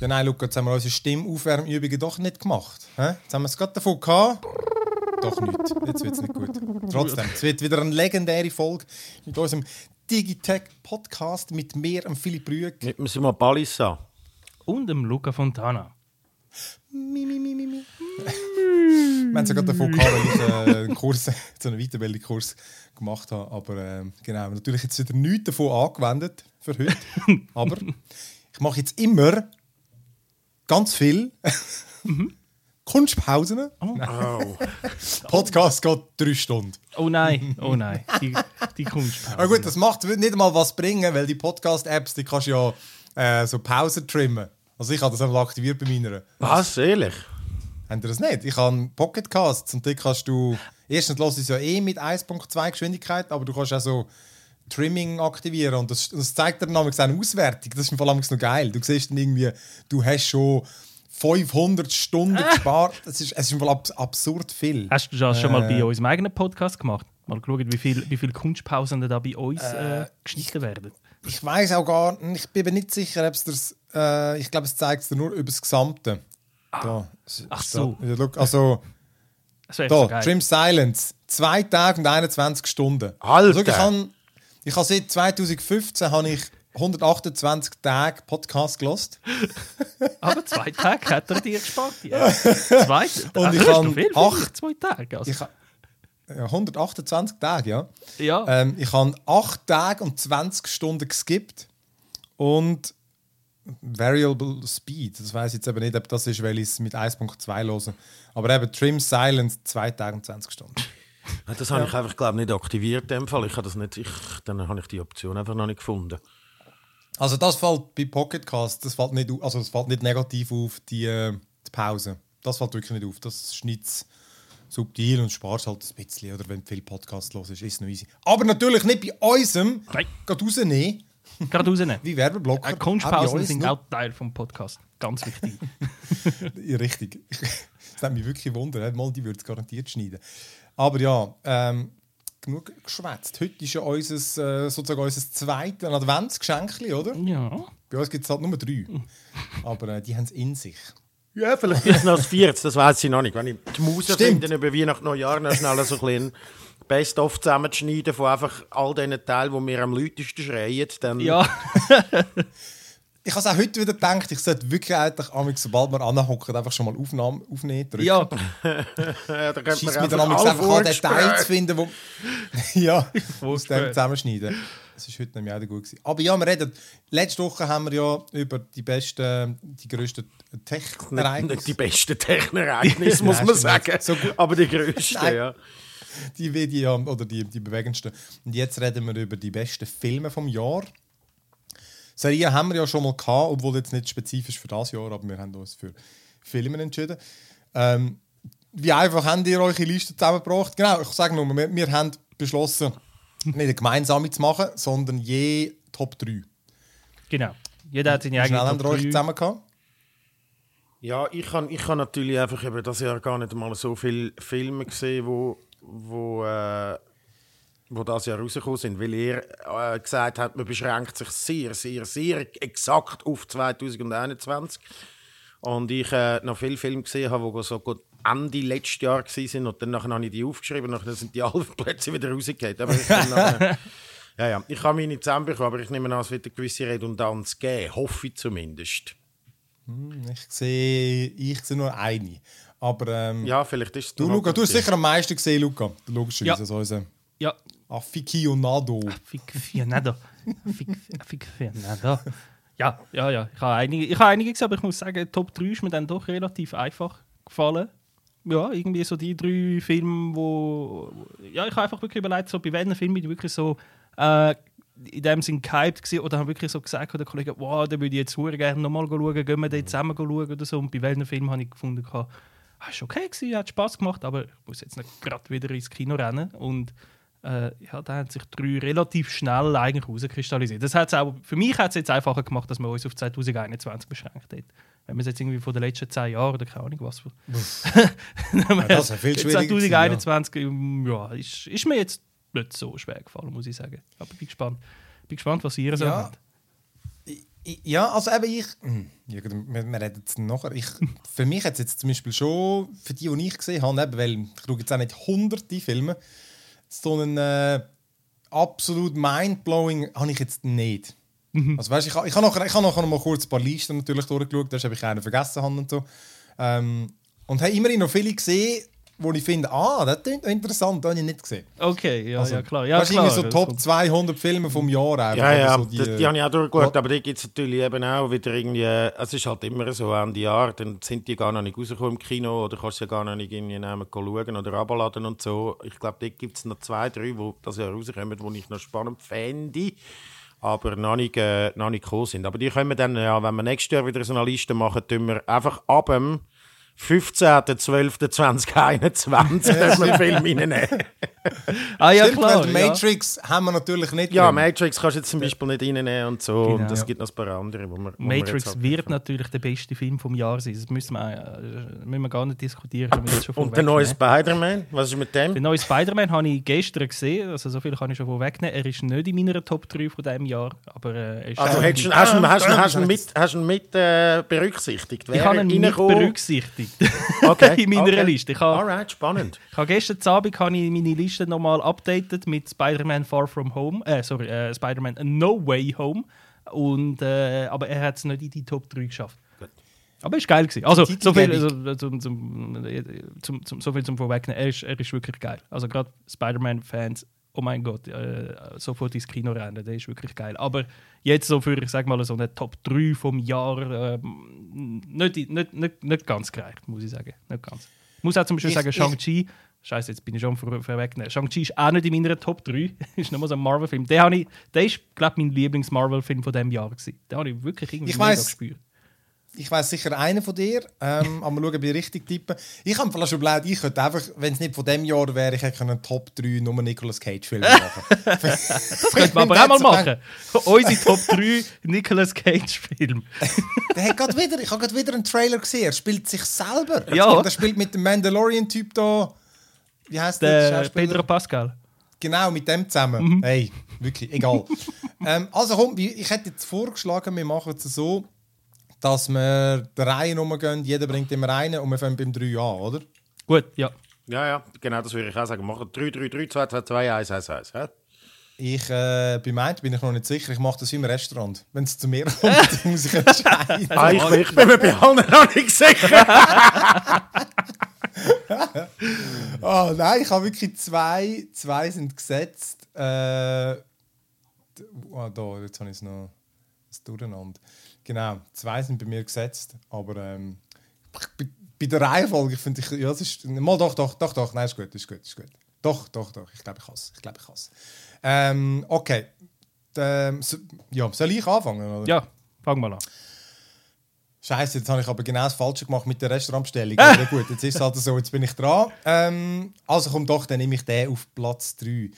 Ja, nein, Luca, jetzt haben wir unsere Stimmaufwärmübungen doch nicht gemacht. Hä? Jetzt haben wir es gerade davon gehabt. Doch nicht. Jetzt wird es nicht gut. Trotzdem, es wird wieder eine legendäre Folge mit unserem Digitech-Podcast mit mir, und Philipp Rüeg. Mit dem Simon Balissa. Und dem Luca Fontana. Mi, mi, mi, mi, mi. Wir haben es ja gerade davon gehabt, weil ich äh, einen Kurs, so einen Weiterbildungskurs gemacht habe. Aber äh, genau, natürlich jetzt wieder nichts davon angewendet für heute. Aber ich mache jetzt immer ganz viel Kunstpausen. Oh. Podcast geht drei Stunden. Oh nein, oh nein. Die, die Kunstpause. Aber gut, das macht nicht mal was bringen, weil die Podcast-Apps, die kannst du ja äh, so Pausen trimmen. Also ich habe das einmal aktiviert bei meiner. Was? Ehrlich? Habt ihr das nicht? Ich habe Pocketcasts und die kannst du. Erstens los ist ja eh mit 1.2 Geschwindigkeit, aber du kannst auch so Trimming aktivieren und das, das zeigt dir dann nämlich eine Auswertung. Das ist im Fall noch geil. Du siehst dann irgendwie, du hast schon 500 Stunden gespart. Das ist, es ist im Fall abs absurd viel. Hast du das schon mal Äh. bei unserem eigenen Podcast gemacht? Mal geschaut, wie viele wie viel Kunstpausen da bei uns äh, geschnitten werden? Ich weiß auch gar nicht, ich bin mir nicht sicher, ob es das. Äh, ich glaube, es zeigt es dir nur über das Gesamte. Da. Ach so. Da, also, Das da, so geil. Trim Silence. Zwei Tage und 21 Stunden. Alter! Also, ich habe ich habe seit 2015 habe ich 128 Tage Podcast gelost. Aber zwei Tage hat er dir gespart. Ja. Zwei? Und ich noch viel, acht- zwei Tage. Also, Ich, ha- ja, 128 Tage, ja. ja. Ähm, ich habe 8 Tage und 20 Stunden geskippt. Und Variable Speed, das weiß ich jetzt aber nicht, ob das ist, weil ich es mit 1.2 höre. Aber eben Trim Silence 2 Tage und 20 Stunden. Das habe ich einfach, glaube nicht aktiviert. In dem Fall. Ich habe das nicht, ich, dann habe ich die Option einfach noch nicht gefunden. Also das fällt bei Pocketcast, das fällt nicht, also das fällt nicht negativ auf die, äh, die Pause. Das fällt wirklich nicht auf. Das schneidet subtil und sparst halt ein bisschen, oder wenn du viel Podcast los ist, ist es noch easy. Aber natürlich nicht bei unserem. Nein. Geht rausnehmen, Gerade rausnehmen. wie Werbeblocker. Äh, Kunstpausen uns sind auch Teil vom Podcast. Ganz wichtig. Ja, richtig. Das hat mich wirklich wundern. Mal, die würde es garantiert schneiden. Aber ja, ähm, genug geschwätzt. Heute ist ja unser, äh, sozusagen unser zweites Adventsgeschenk, oder? ja. Bei uns gibt es halt nur drei. Aber äh, die haben es in sich. Ja, vielleicht ist es noch das Viertes, das weiß ich noch nicht. Wenn ich die Maus finde, über Weihnachten, Neujahr noch schnell so ein bisschen Best-of zusammenschneiden von einfach all diesen Teilen, die mir am lautesten schreien, dann... ja. Ich habe es auch heute wieder gedacht, ich sollte wirklich eigentlich, sobald wir anhocken, einfach schon mal Aufnahme aufnehmen. Drücken. ja. Da könnte man einfach amigs einfach an Vorgespräche- Details finden, wo. ja, aus dem zusammenschneiden. Das war heute nämlich auch gut. Gewesen. Aber ja, wir reden. Letzte Woche haben wir ja über die besten, die grössten Nicht, Tech-Ereignisse. nicht die besten Technereignisse, muss man sagen. So. Aber die grössten, ja. die Video oder die, die bewegendsten. Und jetzt reden wir über die besten Filme vom Jahr. Serien haben wir ja schon mal gehabt, obwohl jetzt nicht spezifisch für das Jahr, aber wir haben uns für Filme entschieden. Ähm, wie einfach habt ihr eure Liste zusammengebracht? Genau, ich sage nur, wir, wir haben beschlossen, nicht eine gemeinsame zu machen, sondern je Top 3. Genau. Jeder hat seine eigene habt ihr Top euch 3. zusammen gehabt? Ja, ich kann, ich kann natürlich einfach über das Jahr gar nicht mal so viele Filme gesehen, wo, wo, äh, wo das Jahr rausgekommen sind, weil er äh, gesagt hat, man beschränkt sich sehr, sehr, sehr exakt auf 2021. Und ich äh, noch viele Filme gesehen habe, die so gut Ende letztes Jahr waren und dann nachher habe ich die aufgeschrieben und dann sind die alle plötzlich wieder rausgekommen. Aber ich nachher, ja, ja, ich habe meine zusammenbekommen, aber ich nehme an, es wird eine gewisse Redundanz geben, hoffe ich zumindest. Ich sehe, ich sehe nur eine. Aber ähm, Ja, vielleicht ist es du, Luca, du hast sicher am meisten gesehen, Luca. Logischerweise, Ja. also unser Ja. Aficionado. Aficionado. Aficionado. Ja, ja, ja. Ich habe einige, ich habe einige gesehen, aber ich muss sagen, Top 3 ist mir dann doch relativ einfach gefallen. Ja, irgendwie so die drei Filme, wo... Ja, ich habe einfach wirklich überlegt, so bei welchen Filmen ich wirklich so äh, in dem Sinn gehypt gewesen, oder haben wirklich so gesagt, der Kollege, wow, da würde ich jetzt sehr gerne nochmal schauen, gehen wir dort zusammen schauen oder so. Und bei welchen Filmen habe ich gefunden, ah, ist okay gewesen, hat Spaß gemacht, aber ich muss jetzt nicht gerade wieder ins Kino rennen. Und äh, ja, da haben sich drei relativ schnell eigentlich herauskristallisiert. Das hat's auch, für mich hat es jetzt einfacher gemacht, dass man uns auf 2021 beschränkt hat. Wenn man es jetzt irgendwie von den letzten zehn Jahren oder keine Ahnung was. ja, das ist ja viel schwieriger gewesen, 2021 ähm, ja. ist, ist mir jetzt nicht so schwer gefallen, muss ich sagen. Aber bin gespannt. Bin gespannt, was ihr so Ja. habt. Ja, also eben ich. hm, Ja, wir, wir reden jetzt nachher. Ich, für mich hat es jetzt zum Beispiel schon, für die, die ich gesehen habe, eben, weil ich schaue jetzt auch nicht hunderte Filme, so einen äh, absolut mindblowing habe ich jetzt nicht. Also weißt, ich, ich habe nachher, ich habe nachher noch mal kurz ein paar Listen natürlich durchgeschaut, da habe ich einen vergessen habe und so. Ähm, und habe immerhin noch viele gesehen, wo ich finde, ah, das klingt interessant, das habe ich nicht gesehen. Okay, ja, Also, ja klar. Ja, du, klar. irgendwie so das Top kommt- 200 Filme vom Jahr. einfach, Ja, ja, so die, die, habe ich auch durchgeschaut, aber die gibt es natürlich eben auch wieder irgendwie, es ist halt immer so Ende Jahr, dann sind die gar noch nicht rausgekommen im Kino oder kannst du ja gar noch nicht irgendwie nehmen, schauen oder abladen und so. Ich glaube, dort gibt es noch zwei, drei, die das Jahr rauskommen, die ich noch spannend fände, aber noch nicht, äh, noch nicht gekommen sind. Aber die können wir dann, ja, wenn wir nächstes Jahr wieder so eine Liste machen, tun wir einfach ab dem 15.12.2021 können wir Film reinnehmen. Ah ja, Stimmt, klar. weil ja. Matrix haben wir natürlich nicht Ja, drin. Matrix kannst du jetzt zum Beispiel nicht reinnehmen und so. Genau. und es Ja. gibt noch ein paar andere, wo wir, wo wir jetzt Matrix halt wird natürlich der beste Film vom Jahr sein. Das müssen wir, äh, müssen wir gar nicht diskutieren. Und der neue. Spider-Man, was ist mit dem? Den neuen Spider-Man habe ich gestern gesehen, also so viel kann ich schon vorwegnehmen. Er ist nicht in meiner Top 3 von diesem Jahr, aber äh, er ist Also hast du mit, hast ihn mit äh, berücksichtigt? ich habe ihn nicht berücksichtigt Okay, in meiner okay. Liste. Ich habe, Alright, spannend. ich habe gestern Abend habe ich meine Liste nochmal updated mit Spider-Man Far From Home, äh, sorry, äh, Spider-Man No Way Home. Und, äh, aber er hat es nicht in die Top 3 geschafft. Aber es war geil. Gewesen. Also, so viel, also, zum, zum, äh, zum, zum, so viel zum Vorwegnehmen. Er ist, er ist wirklich geil. Also, gerade Spider-Man-Fans, oh mein Gott, äh, sofort ins Kino rennen, der ist wirklich geil. Aber jetzt so für, ich sag mal, so eine Top 3 vom Jahr, ähm, nicht, nicht, nicht, nicht ganz gereicht, muss ich sagen. Nicht ganz. Ich muss auch zum Beispiel Ich- sagen, Shang-Chi, Scheiße, jetzt bin ich schon vor, vorweggenommen. Shang-Chi ist auch nicht in meiner Top 3. ist nochmal so ein Marvel-Film. Der, ich- der ist, glaube ich, mein Lieblings-Marvel-Film von diesem Jahr. Gewesen. Den habe ich wirklich irgendwie Ich weiss- gespürt. Ich weiß sicher einen von dir, ähm, aber mal schauen, ob ich richtig tippe. Ich habe vielleicht schon überlegt, ich könnte einfach, wenn es nicht von dem Jahr wäre, ich hätte einen Top 3 nur Nicolas Cage Film machen. Das könnten wir aber auch mal machen. Unsere Top 3 Nicolas Cage-Film. Der hat gerade wieder, ich habe gerade wieder einen Trailer gesehen. Er spielt sich selber. Ja. Und er spielt mit dem Mandalorian-Typ da. Wie heißt der? Der? Pedro Pascal. Genau, mit dem zusammen. Mhm. Hey, wirklich, egal. ähm, also komm, ich hätte jetzt vorgeschlagen, wir machen es so, dass wir der Reihe rumgehen, jeder bringt immer einen und wir fangen beim 3 an, oder? Gut, ja. Ja, ja, genau, das würde ich auch sagen. Machen 3, 3, 3, 2, 2, 2, 1, 1, 1. hä? Ich, äh, bei meinem bin ich noch nicht sicher, ich mache das wie im Restaurant. Wenn es zu mir kommt, muss ich entscheiden. Ah, ich, ich bin mir bei allen noch nicht sicher. Oh nein, ich habe wirklich zwei, zwei sind gesetzt. Äh, oh, da, jetzt habe ich es noch das Durcheinander. Genau, zwei sind bei mir gesetzt, aber ähm, bei, bei der Reihenfolge finde ich, ja, das ist, mal doch, doch, doch, doch, nein, ist gut, ist gut, ist gut. Doch, doch, doch, ich glaube, ich hasse ich glaube, ich hasse ähm, Okay, ähm, so, ja, soll ich anfangen? Oder? Ja, fang mal an. Scheiße, jetzt habe ich aber genau das Falsche gemacht mit der Restaurantbestellung. Aber gut, jetzt ist es halt so, jetzt bin ich dran. Ähm, also komm doch, dann nehme ich den auf Platz 3.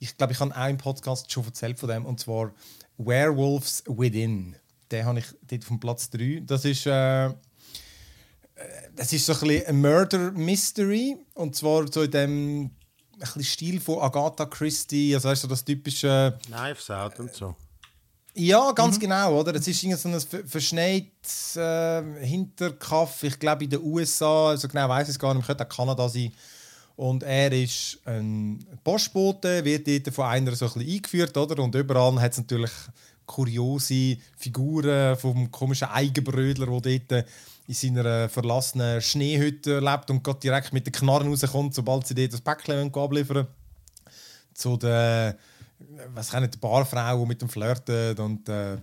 Ich glaube, ich habe auch im Podcast schon erzählt von dem, und zwar Werewolves Within. Den habe ich dort vom Platz 3. Das ist, äh, das ist so ein bisschen ein Murder Mystery. Und zwar so in dem ein Stil von Agatha Christie, also weißt du, das typische. Knives Out und so. Ja, ganz Mhm. genau, oder? Es ist irgendwie so ein ver- verschneites äh, Hinterkaff, ich glaube in den USA, also genau weiß ich es gar nicht, könnte auch Kanada sein. Und er ist ein Postbote, wird dort von einer so ein bisschen eingeführt, oder? Und überall hat es natürlich kuriose Figuren vom komischen Eigenbrödler, der dort in seiner verlassenen Schneehütte lebt und gerade direkt mit den Knarren rauskommt, sobald sie dort das Päckchen abliefern wollen zu der was kann die Barfrau mit dem flirtet und äh,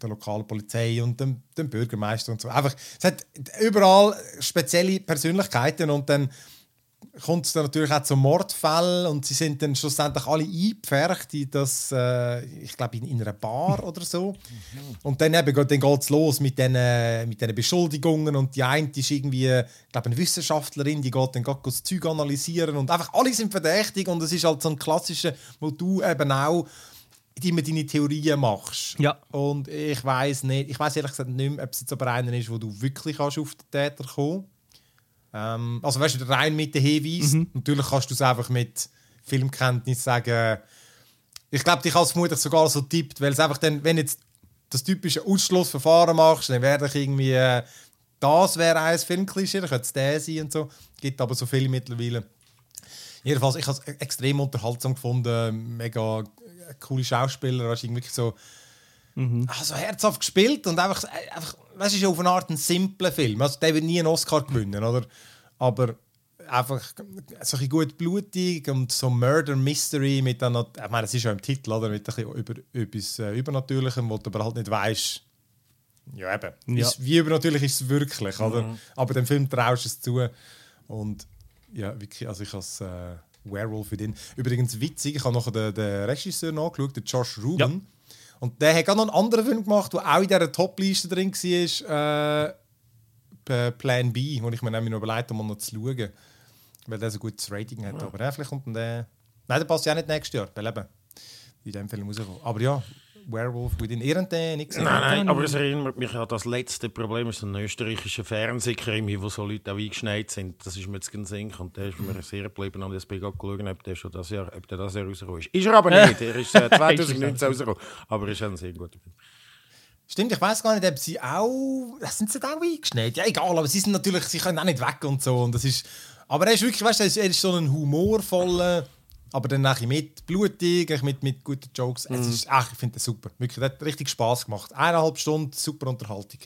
der lokalen Polizei und dem, dem Bürgermeister und so. Einfach, es hat überall spezielle Persönlichkeiten und dann kommt es dann natürlich auch zu Mordfällen und sie sind dann schlussendlich alle eingepfercht in das, äh, ich glaube, in, in einer Bar oder so. Und dann eben geht dann geht's los mit diesen mit den Beschuldigungen und die eine ist irgendwie, ich glaube, eine Wissenschaftlerin, die geht dann geht das Zeug analysieren und einfach alle sind verdächtig und es ist halt so ein klassischer, wo du eben auch immer deine Theorien machst. Ja. Und ich weiß nicht, ich weiß ehrlich gesagt nicht mehr, ob es jetzt aber einer ist, wo du wirklich kannst auf den Täter kommen ähm, Also weißt du, rein mit den Hinweisen. Natürlich kannst du es einfach mit Filmkenntnis sagen. Ich glaube, ich habe es vermutlich sogar so tippt, weil es einfach dann, wenn jetzt das typische Ausschlussverfahren machst, dann werde ich irgendwie, äh, das wäre ein Filmklischee, dann könnte es der sein und so. Gibt aber so viele mittlerweile. Jedenfalls, ich habe es extrem unterhaltsam gefunden, mega coole Schauspieler, du, wirklich so, also herzhaft gespielt und einfach, einfach weißt, es ist auf eine Art ein simpler Film. Also der wird nie einen Oscar gewinnen, oder? Aber einfach so ein gut blutig und so Murder Mystery mit dann ich meine, das ist ja im Titel, oder? Mit ein über, etwas äh, Übernatürlichem, wo du aber halt nicht weißt. Ja, eben. Ja. Ist, wie übernatürlich ist es wirklich, oder? Aber dem Film traust du es zu. Und ja, wirklich, also ich als äh, Werewolf in den. Übrigens witzig, ich habe noch den, den Regisseur nachgeschaut, den Josh Rubin. Und der hat auch noch einen anderen Film gemacht, der auch in dieser Top-Liste drin war. Äh, Plan B, wo ich mir nämlich noch überlegt habe, um noch zu schauen. Weil der so ein gutes Rating hat. Aber ja, vielleicht kommt dann der. Nein, der passt ja auch nicht nächstes Jahr. Weil eben in dem Film rauskommt. Aber ja, Werewolf within nicht gesehen? Nein, nein, aber es erinnert mich an das letzte Problem, ist ein österreichischer Fernsehkrimi, wo so Leute auch eingeschneit sind. Das ist mir jetzt ganz Sinn und der ist mir sehr geblieben und ich gerade geschaut, ob der schon das Jahr, ob der das Jahr rausgekommen ist. Ist er aber nicht, er ist äh, 2019 rausgekommen, aber ist ein sehr guter Film. Stimmt, ich weiß gar nicht, ob sie auch. Das sind sie da auch eingeschneit? Ja, egal, aber sie sind natürlich, sie können auch nicht weg und so. Und das ist, aber er ist wirklich, weißt du, ist- er ist so ein humorvoller, aber dann nachher mit blutig, mit, mit guten Jokes. Es ist, ach, ich finde das super. Wirklich, das hat richtig Spaß gemacht. Eineinhalb Stunden, super Unterhaltung.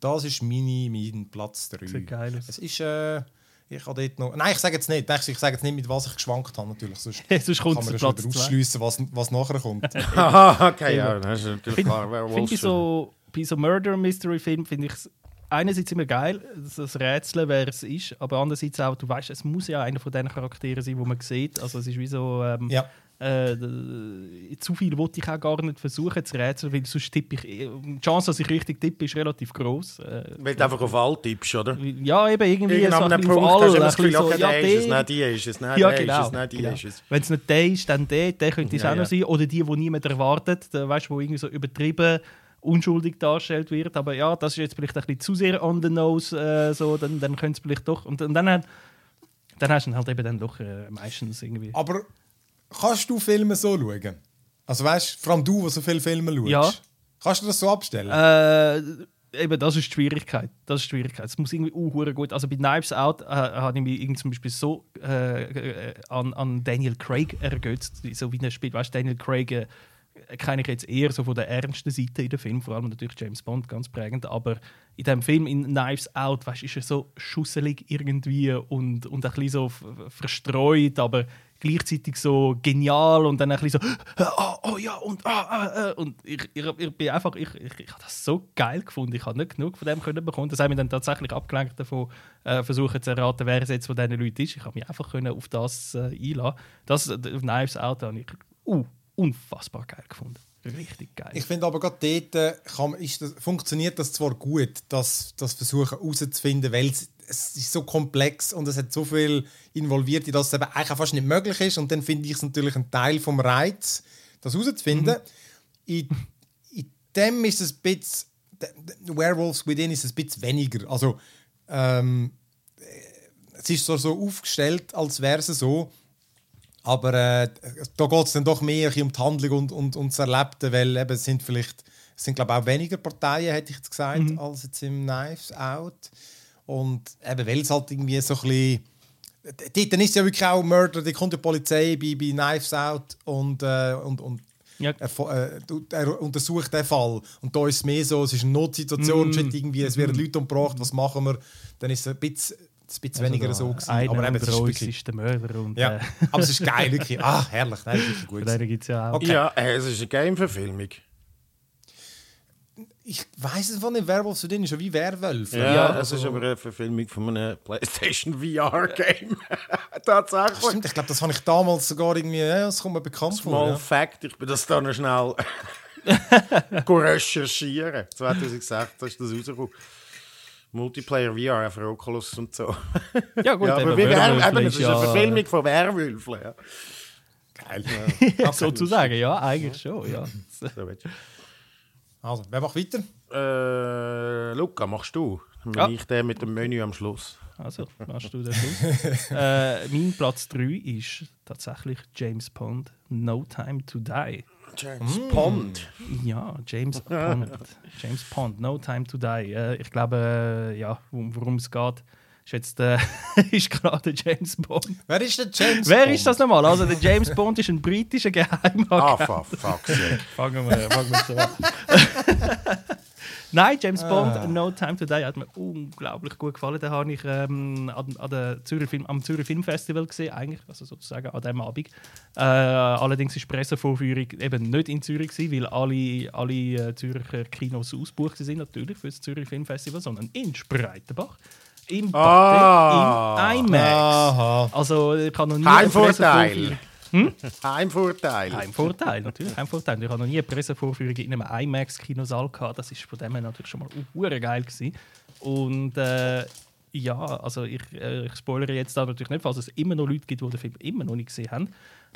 Das ist meine, mein Platz 3. Sehr geil. Es ist, äh, ich habe dort noch. Nein, ich sage jetzt nicht. Ich sage jetzt nicht, mit was ich geschwankt habe, natürlich. Sonst Sonst kommt kann man es ja zu schon Platz daraus zwei. schliessen, was, was nachher kommt. Aha, okay, ja, das ist natürlich Find- klar. Finde ich so, bei so Murder Mystery Film finde ich es einerseits immer geil, das Rätsel, wer es ist, aber andererseits auch, du weißt, es muss ja einer von diesen Charakteren sein, wo man sieht. Also es ist wie so, ähm, Ja. äh, d- zu viel wollte ich auch gar nicht versuchen zu rätseln, weil sonst tippe ich, eh- die Chance, dass ich richtig tippe, ist relativ groß. Äh, Weil du einfach auf all tippst, oder? ja, eben irgendwie so Irgendwann ein am bisschen Punkt auf hast du ein das Gefühl, bisschen okay, so, ja, der ist es, nein, die ist es, nein, ja, der genau. ist es, nein, die genau. ist es. Wenn es nicht der ist, dann der, der könnte es Ja, auch noch sein. Oder die, die niemand erwartet, weißt, wo irgendwie so übertrieben unschuldig dargestellt wird. Aber ja, das ist jetzt vielleicht ein bisschen zu sehr on the nose, äh, so, dann, dann könnte es vielleicht doch. Und, und dann, hat- dann hast du halt eben dann doch äh, meistens irgendwie. Aber kannst du Filme so schauen? Also weißt du, vor allem du, der so viele Filme schaust. Ja. Kannst du das so abstellen? Äh, eben, das ist die Schwierigkeit. Das ist die Schwierigkeit. Es muss irgendwie uh, gut. Also bei Knives Out äh, habe ich mich irgendwie zum Beispiel so äh, äh, an, an Daniel Craig ergötzt, so wie er spielt. Weißt du, Daniel Craig äh, kenne ich jetzt eher so von der ernsten Seite in dem Film, vor allem natürlich James Bond, ganz prägend. Aber in dem Film in Knives Out, weißt, ist er so schusselig irgendwie und, und ein bisschen so verstreut, aber gleichzeitig so genial und dann ein bisschen so oh, oh ja und ah, ah. und ich, ich, ich bin einfach ich, ich, ich habe das so geil gefunden ich habe nicht genug von dem können bekommen das hat mich dann tatsächlich abgelenkt davon äh, versuchen zu erraten wer es jetzt von diesen Leuten ist ich habe mich einfach können auf das äh, einlassen das äh, Knives Out habe ich uh, unfassbar geil gefunden richtig geil Ich finde aber gerade dort äh, kann, das, funktioniert das zwar gut, das, das Versuchen herauszufinden, weil es, es ist so komplex und es hat so viel involviert, in das es eben eigentlich fast nicht möglich ist. Und dann finde ich es natürlich ein Teil vom Reiz, das herauszufinden. In, in dem ist es ein bisschen, Werewolves Within ist es ein bisschen weniger. Also ähm, es ist so, so aufgestellt, als wäre es so. Aber äh, da geht es dann doch mehr um die Handlung und, und, und das Erlebte, weil eben es sind vielleicht, es sind glaube auch weniger Parteien, hätte ich jetzt gesagt, als jetzt im Knives Out. Und eben, weil es halt irgendwie so ein bisschen, dort dann ist ja wirklich auch Murder, da kommt die Polizei bei, bei Knives Out und, äh, und, und Ja. er, äh, er untersucht den Fall. Und da ist es mehr so, es ist eine Notsituation, Mm. irgendwie, es werden Leute umgebracht, was machen wir? Dann ist es ein bisschen, ein bisschen weniger so gewesen. Aber eben, es unter ist ist der Mörder und ja, äh, aber es ist geil, wirklich. Ah, herrlich. Nein, es ist gut. von denen gibt es ja auch Okay. Ja, äh, es ist eine Game-Verfilmung. Ich weiß es von den Werwolf zu denen, schon wie Werwölfe. Ja, Ja, es ist also- aber eine Verfilmung von einem PlayStation VR-Game. Tatsächlich. Stimmt, ich glaube, das habe ich damals sogar irgendwie, ja, das kommt mir bekannt Small vor. Ja. Fact, ich bin das da noch schnell recherchieren. 2006 ist das rausgekommen. Multiplayer VR für Oculus und so. ja gut ja, aber eben, wie Wer Werwölfe eben, es ist eine ja- Verfilmung von Werwölfen. Ja. Geil. sozusagen ja eigentlich schon ja So, willst du. Also, wer macht weiter? äh, Luca, machst du? Dann bin Ja. ich der mit dem Menü am Schluss. Also, machst du den Schluss. äh, mein Platz 3 ist tatsächlich James Bond No Time to Die. James Pond. Ja, James Pond. James Pond, No Time to Die. Äh, ich glaube, äh, ja, um, worum es geht, ist jetzt äh, ist gerade James Bond. Wer ist der James Wer Bond? ist das nochmal? Also, der James Bond ist ein britischer Ah, Geheimagent. fuck, fuck sake. Fangen wir, fangen wir so an. Nein, James Bond, Ah. No Time to Die hat mir unglaublich gut gefallen. Den habe ich ähm, an, an der Zürich Film, am Zürich Filmfestival gesehen, eigentlich, also sozusagen an diesem Abend. Äh, allerdings war die Pressevorführung eben nicht in Zürich, gewesen, weil alle, alle äh, Zürcher Kinos ausgebucht sind, natürlich für das Zürich Filmfestival, sondern in Spreitenbach. Im Bade, Ah. im IMAX. Aha. Also ich habe noch nie eine Heimvorteil. Pressevorführung- Heimvorteil. ein Vorteil, natürlich. Ein Vorteil. Ich habe noch nie eine Pressevorführung in einem IMAX-Kinosaal gehabt. Das ist von dem her natürlich schon mal geil gewesen. Und äh, ja, also ich, äh, ich spoilere jetzt da natürlich nicht, falls es immer noch Leute gibt, die den Film immer noch nicht gesehen haben.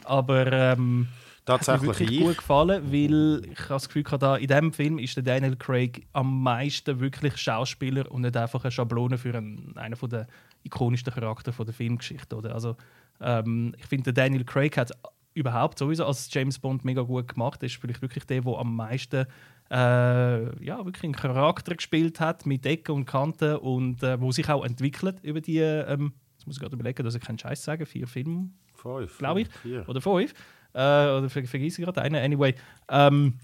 Aber ähm, hat mir Tatsächlich wirklich ich. gut gefallen, weil ich habe das Gefühl hatte, in diesem Film ist der Daniel Craig am meisten wirklich Schauspieler und nicht einfach eine Schablone für einen, einen der ikonischsten Charakter von der Filmgeschichte. Oder? Also, ähm, ich finde, Daniel Craig hat überhaupt sowieso als James Bond mega gut gemacht. Er ist vielleicht wirklich der, der am meisten äh, ja, wirklich einen Charakter gespielt hat mit Ecken und Kanten und äh, wo sich auch entwickelt über die, ähm, jetzt muss ich gerade überlegen, dass ich keinen Scheiß sagen, vier Filme Fünf. glaube ich. Vier. Oder fünf. Äh, oder ver vergesse ich gerade einen. Anyway. Ähm,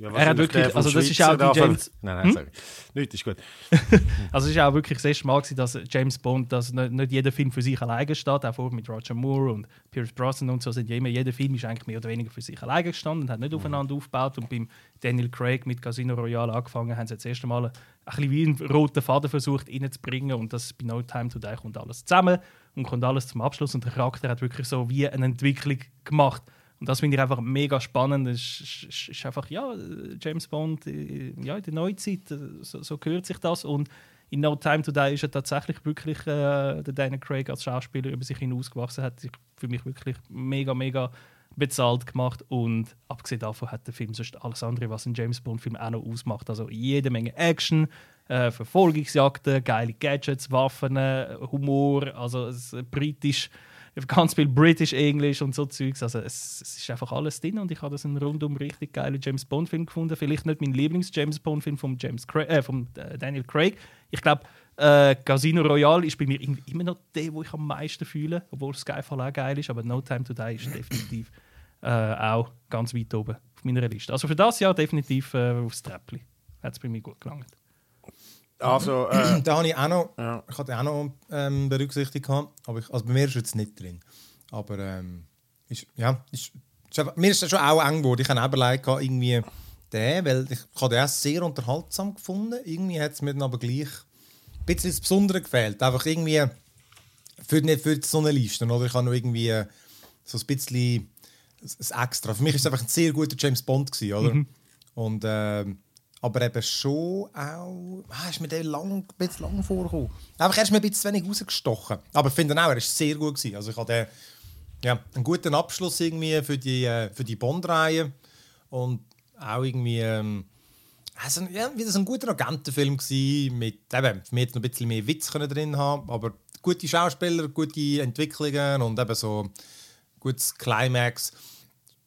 Ja, Er hat wirklich- also das ist Schweizer auch die da James- Nein, nein, Hm? sorry. Nichts ist gut. also es ist auch wirklich das erste Mal, gewesen, dass James Bond, dass nicht, nicht jeder Film für sich alleine steht. Auch vorher mit Roger Moore und Pierce Brosnan und so sind ja immer, jeder Film ist eigentlich mehr oder weniger für sich alleine gestanden und hat nicht aufeinander aufgebaut. Und beim Daniel Craig mit Casino Royale angefangen, haben sie das erste Mal ein bisschen wie einen roten Faden versucht reinzubringen und das bei No Time to Die kommt alles zusammen und kommt alles zum Abschluss und der Charakter hat wirklich so wie eine Entwicklung gemacht. Und das finde ich einfach mega spannend. Es ist, ist, einfach, ja, James Bond äh, ja, in der Neuzeit, äh, so, so gehört sich das. Und in No Time to Die ist er tatsächlich wirklich äh, der Daniel Craig als Schauspieler über sich hinausgewachsen, hat sich für mich wirklich mega, mega bezahlt gemacht. Und abgesehen davon hat der Film sonst alles andere, was ein James Bond-Film auch noch ausmacht. Also jede Menge Action, äh, Verfolgungsjagden, geile Gadgets, Waffen, Humor, also es, britisch ganz viel British English und so Zeugs. Also es, es ist einfach alles drin und ich habe das einen rundum richtig geilen James Bond Film gefunden. Vielleicht nicht mein Lieblings James Bond Film von James Craig, äh, vom äh, Daniel Craig. Ich glaube äh, Casino Royale ist bei mir immer noch der, wo ich am meisten fühle, obwohl Skyfall auch geil ist. Aber No Time to Die ist definitiv äh, auch ganz weit oben auf meiner Liste. Also für das Jahr definitiv äh, aufs Treppli. Hat es bei mir gut gelangt. Also, äh, Da habe ich auch noch, Ja. ich hatte auch noch ähm, berücksichtigt, gehabt, aber ich, also bei mir ist jetzt nicht drin. Aber ähm, ist, ja, ist, ist mir ist das schon auch eng geworden. Ich habe auch überlegt, irgendwie den, weil ich, ich habe den auch sehr unterhaltsam gefunden. Irgendwie hat es mir dann aber gleich ein bisschen das Besondere gefehlt. Einfach irgendwie für, nicht für so eine Liste. Oder ich habe noch irgendwie äh, so ein bisschen ein Extra. Für mich ist es einfach ein sehr guter James Bond gewesen, oder? Und ähm, aber eben schon auch, ah, ist mir der lang, ein bisschen lang vorgekommen. Einfach er ist mir ein bisschen zu wenig rausgestochen. Aber ich finde auch, er ist sehr gut gewesen. Also ich hatte ja, einen guten Abschluss irgendwie für die, äh, für die Bond-Reihe und auch irgendwie also, ja, wieder so ein guter Agentenfilm gewesen, mit eben, für mich noch ein bisschen mehr Witz können drin haben, aber gute Schauspieler, gute Entwicklungen und eben so gutes Climax.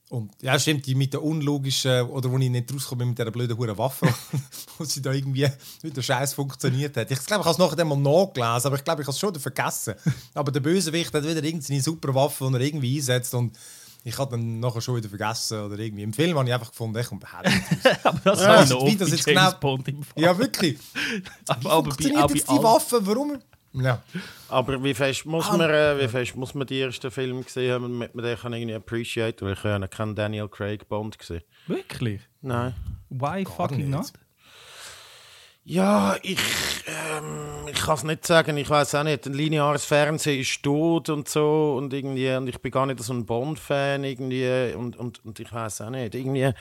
Und ja, stimmt, die mit der unlogischen, oder wo ich nicht rauskomme mit dieser blöden hure Waffe, wo sie da irgendwie mit der Scheiß funktioniert hat. Ich glaube, ich habe es nachher mal nachgelesen, aber ich glaube, ich habe es schon vergessen. Aber der Bösewicht hat wieder irgendeine super Waffe, die er irgendwie einsetzt und ich habe dann nachher schon wieder vergessen oder irgendwie. Im Film habe ich einfach gefunden, ich komme aber das Ja, war also, noch oft das jetzt genau- Bond im Fall. Ja, wirklich. aber, aber bei jetzt die Waffe? Warum? Ja. aber wie fest, muss man, äh, wie fest muss man die ersten Filme gesehen haben, damit man den kann irgendwie appreciate? Weil ich habe keinen Daniel Craig Bond gesehen. Wirklich? Nein. Why fucking nicht. not? Ja, ich, ähm, ich kann es nicht sagen. Ich weiß auch nicht. Ein lineares Fernsehen ist tot und so und irgendwie und ich bin gar nicht so ein Bond-Fan irgendwie und, und, und ich weiß auch nicht. Irgendwie,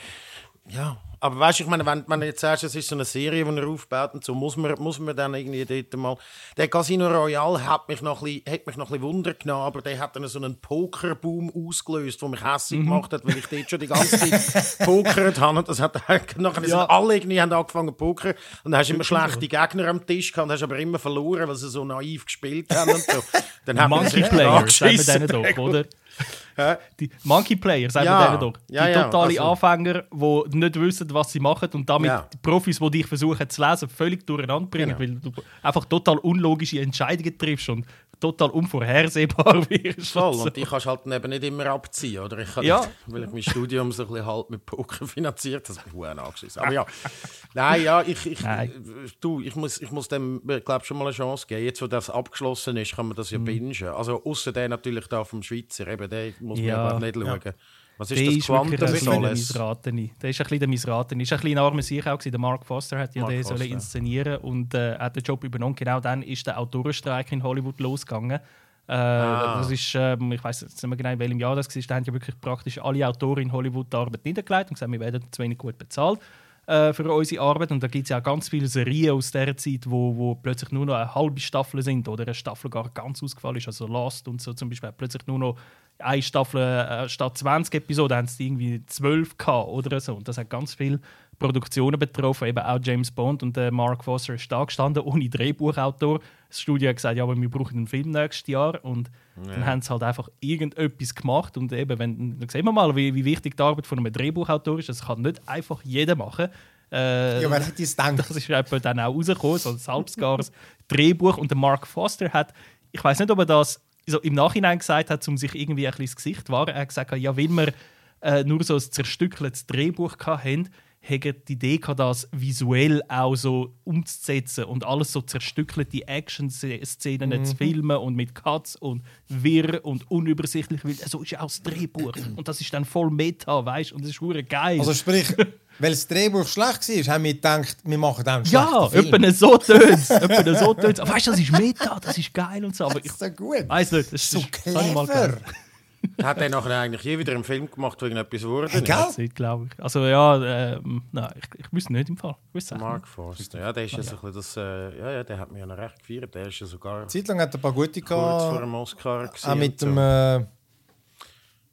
ja. Aber weißt du, ich meine, wenn, wenn du jetzt sagst, es ist so eine Serie, die er aufbaut und so, muss man, muss man dann irgendwie dort mal. Der Casino Royale hat mich noch ein bisschen, hat mich noch ein bisschen Wunder genommen, aber der hat dann so einen Pokerboom ausgelöst, der mich hässlich gemacht hat, weil ich dort schon die ganze Zeit pokert habe. Und das hat nachher sind alle irgendwie haben angefangen zu pokern und dann hast du immer schlechte Gegner am Tisch gehabt, hast aber immer verloren, weil sie so naiv gespielt haben und so. Dann man Monkey sich wir angeschissen. doch, oder? die Monkey Players, sagen Ja. wir denen doch. Die Ja, ja, totale also- Anfänger, die nicht wissen, was sie machen und damit die Profis, die dich versuchen zu lesen, völlig durcheinander bringen, Genau. weil du einfach total unlogische Entscheidungen triffst und total unvorhersehbar wirst. Voll, und so. und ich kann es halt eben nicht immer abziehen, oder? Ich kann Ja. nicht, weil ich mein Studium so ein bisschen halt mit Poker finanziert, das mich verdammt angeschissen. Aber ja, nein, ja, ich, ich, Nein. du, ich muss, ich muss dem, glaube schon mal eine Chance geben. Jetzt, wo das abgeschlossen ist, kann man das ja Mhm. bingen. Also außer der natürlich da vom Schweizer, eben, der muss man Ja. ja nicht schauen. Was ist Der das ist wirklich ein Quantum der Solace? Missratene. Der ist ein bisschen der Missratene. Ist ein bisschen ein armer Sieg auch gewesen. Der Mark Foster hat ja Mark den Foster. sollen inszenieren und äh, hat den Job übernommen. Genau dann ist der Autorenstreik in Hollywood losgegangen. Äh, Ah. Das ist, ähm, ich weiß jetzt nicht mehr genau, in welchem Jahr das war. Da haben ja wirklich praktisch alle Autoren in Hollywood die Arbeit niedergelegt und gesagt, wir werden zu wenig gut bezahlt äh, für unsere Arbeit. Und da gibt es ja auch ganz viele Serien aus dieser Zeit, wo, wo plötzlich nur noch eine halbe Staffel sind oder eine Staffel gar ganz ausgefallen ist. Also Lost und so zum Beispiel plötzlich nur noch eine Staffel äh, statt 20 Episoden haben sie irgendwie 12 gehabt oder so. Und das hat ganz viele Produktionen betroffen, eben auch James Bond und äh, Mark Foster ist da gestanden, ohne Drehbuchautor. Das Studio hat gesagt, ja, aber wir brauchen einen Film nächstes Jahr und dann haben sie halt einfach irgendetwas gemacht und eben, wenn, dann sehen wir mal, wie, wie wichtig die Arbeit von einem Drehbuchautor ist. Das kann nicht einfach jeder machen. Äh, Ja, wer hätte es gedacht? das ist etwa dann auch rausgekommen, so ein halbgares Drehbuch. Und der Mark Foster hat, ich weiß nicht, ob er das so im Nachhinein gesagt hat, um sich irgendwie ein bisschen ins Gesicht zu wahren. Er hat gesagt, ja, wenn wir äh, nur so ein zerstückeltes Drehbuch hatten, hätte die Idee gehabt, das visuell auch so umzusetzen und alles so zerstückelte Action-Szenen zu filmen und mit Cuts und wirr und unübersichtlich, weil so ist ja auch das Drehbuch und das ist dann voll Meta, weißt und das ist hure geil. Also sprich, weil das Drehbuch schlecht war, haben wir gedacht, wir machen dann Ja, Film. etwa so tönt's. etwa so tönt's. Aber weißt du, das ist Meta, das ist geil und so. Aber ich Das ist so gut. weiß nicht, das ist So mal clever. Hat er nachher eigentlich je wieder einen Film gemacht, wo irgendetwas wurde? Hey, gell? Glaube ich. Also ja, ähm, nein, ich, ich wüsste nicht im Fall. Mark Forster, ja, der ist ja so ein bisschen das, äh, ja, ja, der hat mich ja noch recht gefeiert. Der ist ja sogar Eine Zeit lang hat er ein paar gute kurz vor gehabt. dem Oscar gewesen Auch mit so. dem, äh,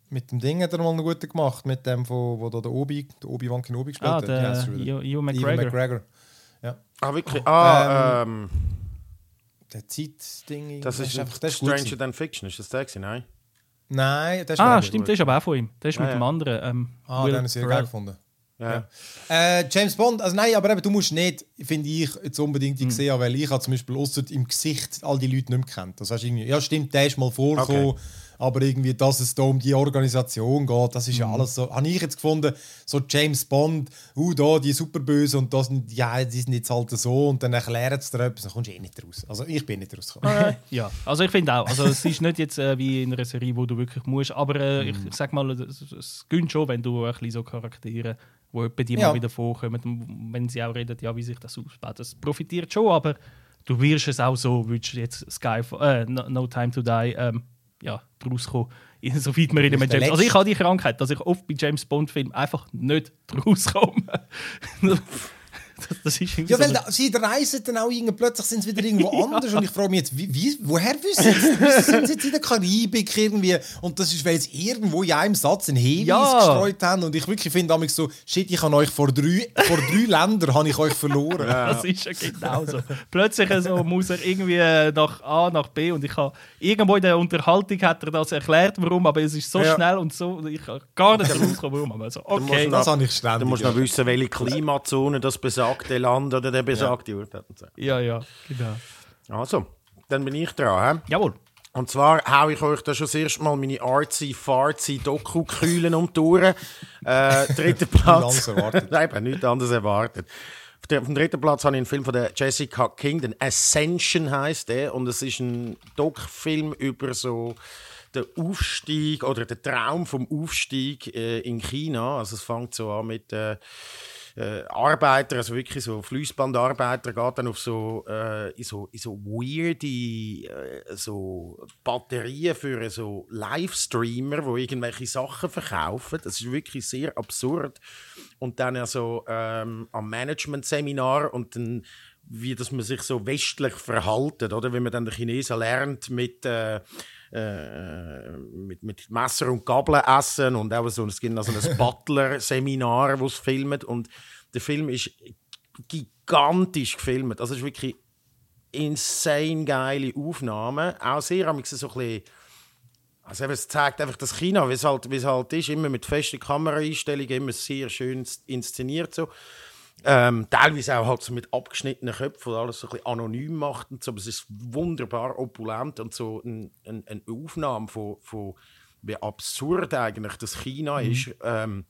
mit dem Ding hat er mal einen guten gemacht. Mit dem, wo, wo da der Obi, der Obi-Wan Kenobi gespielt Ah, hat. Der er wieder? Ewan McGregor. McGregor. Ja. Ah, wirklich? Ah, ähm, Der Zeitding. das ist einfach das Stranger. Than Fiction, ist das der gewesen? Nein? Nein, das ist Ah, stimmt, der ist aber auch von ihm. Der ist Ja, mit ja. dem anderen. Ähm, Ah, Will den haben sie geil gefunden. Ja. Äh, James Bond, also nein, aber eben, du musst nicht, finde ich, jetzt unbedingt Hm. die gesehen haben, weil ich habe zum Beispiel im Gesicht all die Leute nicht mehr kennt. Das heißt irgendwie, ja stimmt, der ist mal vorgekommen, Okay. Aber irgendwie, dass es da um die Organisation geht, das ist ja alles so, habe ich jetzt gefunden, so James Bond, uh, da, die Superböse und das, sind- ja, die sind jetzt halt so und dann erklären sie dir etwas, dann kommst du eh nicht raus. Also ich bin nicht rausgekommen. Ja, also ich finde auch. Also es ist nicht jetzt äh, wie in einer Serie, wo du wirklich musst, aber äh, ich, ich sag mal, es, es gönnt schon, wenn du ein bisschen so Charaktere, wo die Ja. mal wieder vorkommen, wenn sie auch reden, ja, wie sich das ausbaut. Das profitiert schon, aber du wirst es auch so, würdest du jetzt Sky, äh, no, no Time to Die, ähm, ja, draus kommen. Soweit wir in dem James. Also ich habe die Krankheit, dass ich oft bei James Bond Filmen einfach nicht draus komme. das, das ist Ja, weil so da, sie reisen dann auch irgendwie, plötzlich sind sie wieder irgendwo anders und ich frage mich jetzt, wie, wie, woher wissen sie? Sind sie jetzt in der Karibik irgendwie? Und das ist, weil sie irgendwo in einem Satz einen Hinweis Ja. gestreut haben und ich wirklich finde damals so, shit, ich habe euch vor drei, vor drei Ländern habe ich euch verloren. Das ist ja genau so. Plötzlich so muss er irgendwie nach A nach B und ich habe irgendwo in der Unterhaltung hat er das erklärt, warum, aber es ist so Ja. schnell und so, ich habe gar nicht herausgekommen, warum. Aber so, okay, Das habe ich ständig. Du musst noch wissen, welche Klimazone das besagte Land oder der besagte Ort hat. und so. ja, ja, genau. Also, dann bin ich dran. He? Jawohl. Und zwar hau ich euch da schon das erste Mal meine artsy-fartsy Doku-Kühlen um die Ohren. Äh, dritter Platz. Nein, ich habe nichts anderes erwartet. Auf dem, auf dem dritten Platz habe ich einen Film von der Jessica King, den Ascension heißt der. Und es ist ein Doc-Film über so den Aufstieg oder den Traum vom Aufstieg äh, in China. Also es fängt so an mit äh, äh, Arbeiter, also wirklich so Fließbandarbeiter, geht dann auf so, äh, in so, in so weirde äh, so Batterien für so Livestreamer, die irgendwelche Sachen verkaufen. Das ist wirklich sehr absurd. Und dann also ähm, am Management-Seminar und dann wie dass man sich so westlich verhaltet, oder? Wenn man dann der Chinesen lernt mit, äh, äh, mit, mit Messer und Gabeln essen und auch so, es gibt also ein Butler-Seminar, wo es filmt und der Film ist gigantisch gefilmt. Also es ist wirklich insane geile Aufnahmen. Auch sehr am so ein bisschen Also eben, es zeigt einfach das China, wie es halt, wie es halt ist, immer mit festen Kameraeinstellungen, immer sehr schön inszeniert so. Ähm, teilweise auch halt so mit abgeschnittenen Köpfen, wo alles so ein bisschen anonym macht und so, aber es ist wunderbar opulent und so eine ein, ein Aufnahme von, von wie absurd eigentlich das China ist. Ähm,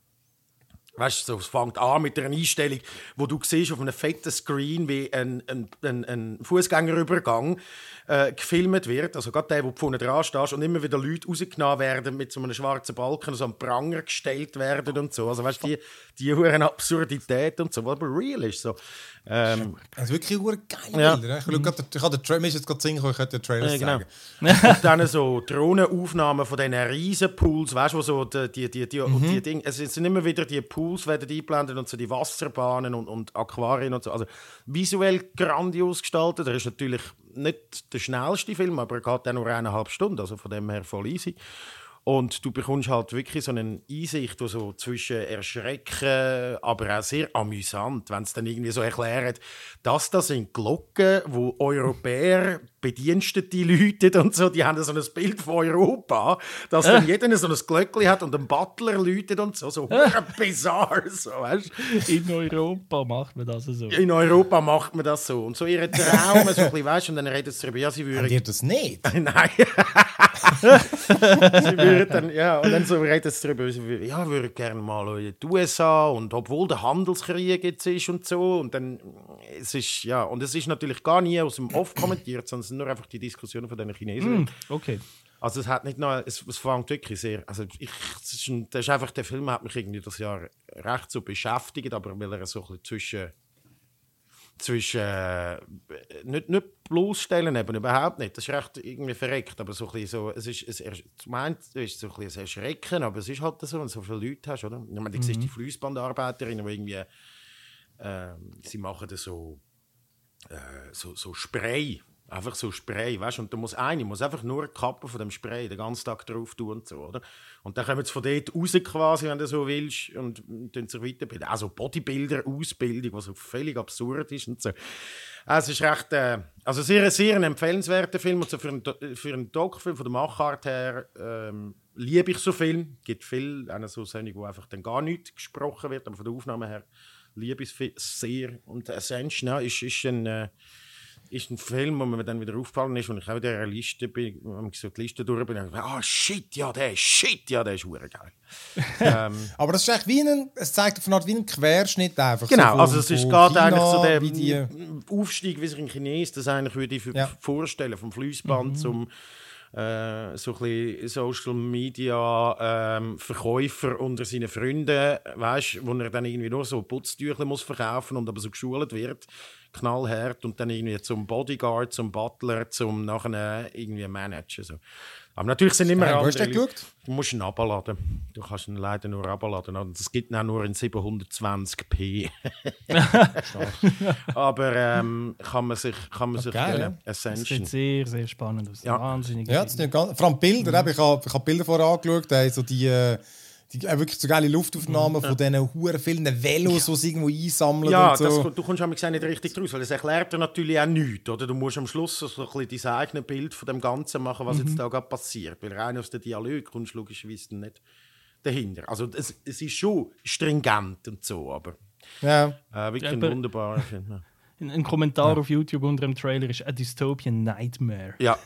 Weißt du, so, es fängt an mit einer Einstellung, wo du siehst auf einem fetten Screen, wie ein, ein, ein, ein Fußgängerübergang äh, gefilmt wird. Also gerade der, wo du vorne dran stehst und immer wieder Leute rausgenommen werden mit so einem schwarzen Balken, so am Pranger gestellt werden und so. Also weißt du, die, die hohe Absurdität und so, was aber real ist. So. Ähm, Das ist wirklich geile Ja. Bilder. ne? Ich, habe den Trailer, jetzt gerade singen, ich könnte den Trailer Ja, genau. sagen. und dann so Drohnenaufnahmen von diesen Riesenpools, weißt du, wo so die, die, die, die, und die Dinge, es sind immer wieder die Pools werden eingeblendet und so die Wasserbahnen und, und Aquarien und so. Also visuell grandios gestaltet. Er ist natürlich nicht der schnellste Film, aber er geht dann nur eineinhalb Stunden, also von dem her voll easy. Und du bekommst halt wirklich so eine Einsicht, die so zwischen Erschrecken, aber auch sehr amüsant, wenn es dann irgendwie so erklärt, dass das sind Glocken, wo Europäer Bedienstete läuten und so, die haben so ein Bild von Europa, dass dann jeder so ein Glöckchen hat und ein Butler läutet und so, so hure bizarr, so, weißt? In Europa macht man das so. In Europa macht man das so. Und so ihre Traumen, so ein bisschen, weißt und dann redet sie darüber, ja, sie würden ihr das nicht? Nein. dann, ja, und dann so reden sie darüber, sie würden, ja, würden gerne mal in die USA und obwohl der Handelskrieg jetzt ist und so und dann, es ist, ja, und es ist natürlich gar nie aus dem Off kommentiert, sondern es sind nur einfach die Diskussionen von den Chinesen. Hm, okay. Also es hat nicht noch, es, es fängt wirklich sehr, also ich, ist, ein, das ist einfach, der Film hat mich irgendwie das Jahr recht so beschäftigt, aber weil er so ein bisschen zwischen zwischen äh, nicht, nicht bloßstellen eben überhaupt nicht das ist recht irgendwie verreckt aber so ein bisschen so es ist es zum einen ist so ein bisschen Erschrecken aber es ist halt so wenn du so viele Leute hast oder ich meine, du siehst die Fließbandarbeiterinnen die irgendwie ähm, sie machen das so äh, so, so Spray. Einfach so Spray, weißt? Und da muss eine muss einfach nur die Kappe von dem Spray den ganzen Tag drauf tun und so, oder? Und dann kommen sie von dort raus quasi, wenn du so willst, und dann sich weiterbilden. Also Bodybuilder-Ausbildung, was völlig absurd ist und so. Also es ist recht, äh, also sehr, sehr ein empfehlenswerter Film. Und so für einen, für einen Doc-Film von der Machart her ähm, liebe ich so Film. Es gibt viel, eine so Sendung, wo einfach dann gar nicht gesprochen wird, aber von der Aufnahme her liebe ich es sehr. Und Ascension ja, ist, ist ein... Äh, ist ein Film, wo mir dann wieder aufgefallen ist, und ich auch in dieser Liste bin, wenn ich so die Liste durch bin, ah, shit, ja, der ist, shit, ja, der ist hure geil. ähm, Aber das ist echt wie ein, es zeigt auf eine Art wie ein Querschnitt einfach. genau, so also es ist gerade eigentlich so der die, Aufstieg, wie sich ein Chines das eigentlich würde ich Ja. vorstellen, vom Fließband zum äh, so ein Social Media ähm, Verkäufer unter seinen Freunden, weißt, wo er dann irgendwie nur so Putztücher muss verkaufen und aber so geschult wird, knallhart und dann irgendwie zum Bodyguard, zum Butler, zum nachher irgendwie Manager. So. Aber natürlich sind immer Hey, wo hast du andere geschaut? Du musst ihn abladen. Du kannst ihn leider nur abladen. Und es gibt ihn auch nur in 720p. Aber ähm, kann man sich, kann man sich geil, gönnen. Das Ascension. sieht sehr, sehr spannend aus. Ja. Wahnsinnig. Ja, das ganz, vor allem Bilder. eben, Ich habe ich hab Bilder vorher angeschaut, da haben so die, äh, die äh, wirklich so geile Luftaufnahmen von diesen huren vielen Velos, die sie irgendwo einsammeln Ja, und so. das, du kommst am nicht richtig draus, weil es erklärt dir natürlich auch nichts. Oder? Du musst am Schluss so ein bisschen dein eigenes Bild von dem Ganzen machen, was jetzt da gerade passiert. Weil rein aus dem Dialog kommst du logischerweise nicht dahinter. Also es, es ist schon stringent und so, aber ja. äh, wirklich Ja, ein aber- wunderbarer Film. ja. Ein, ein Kommentar auf YouTube unter dem Trailer ist A Dystopian Nightmare. Ja,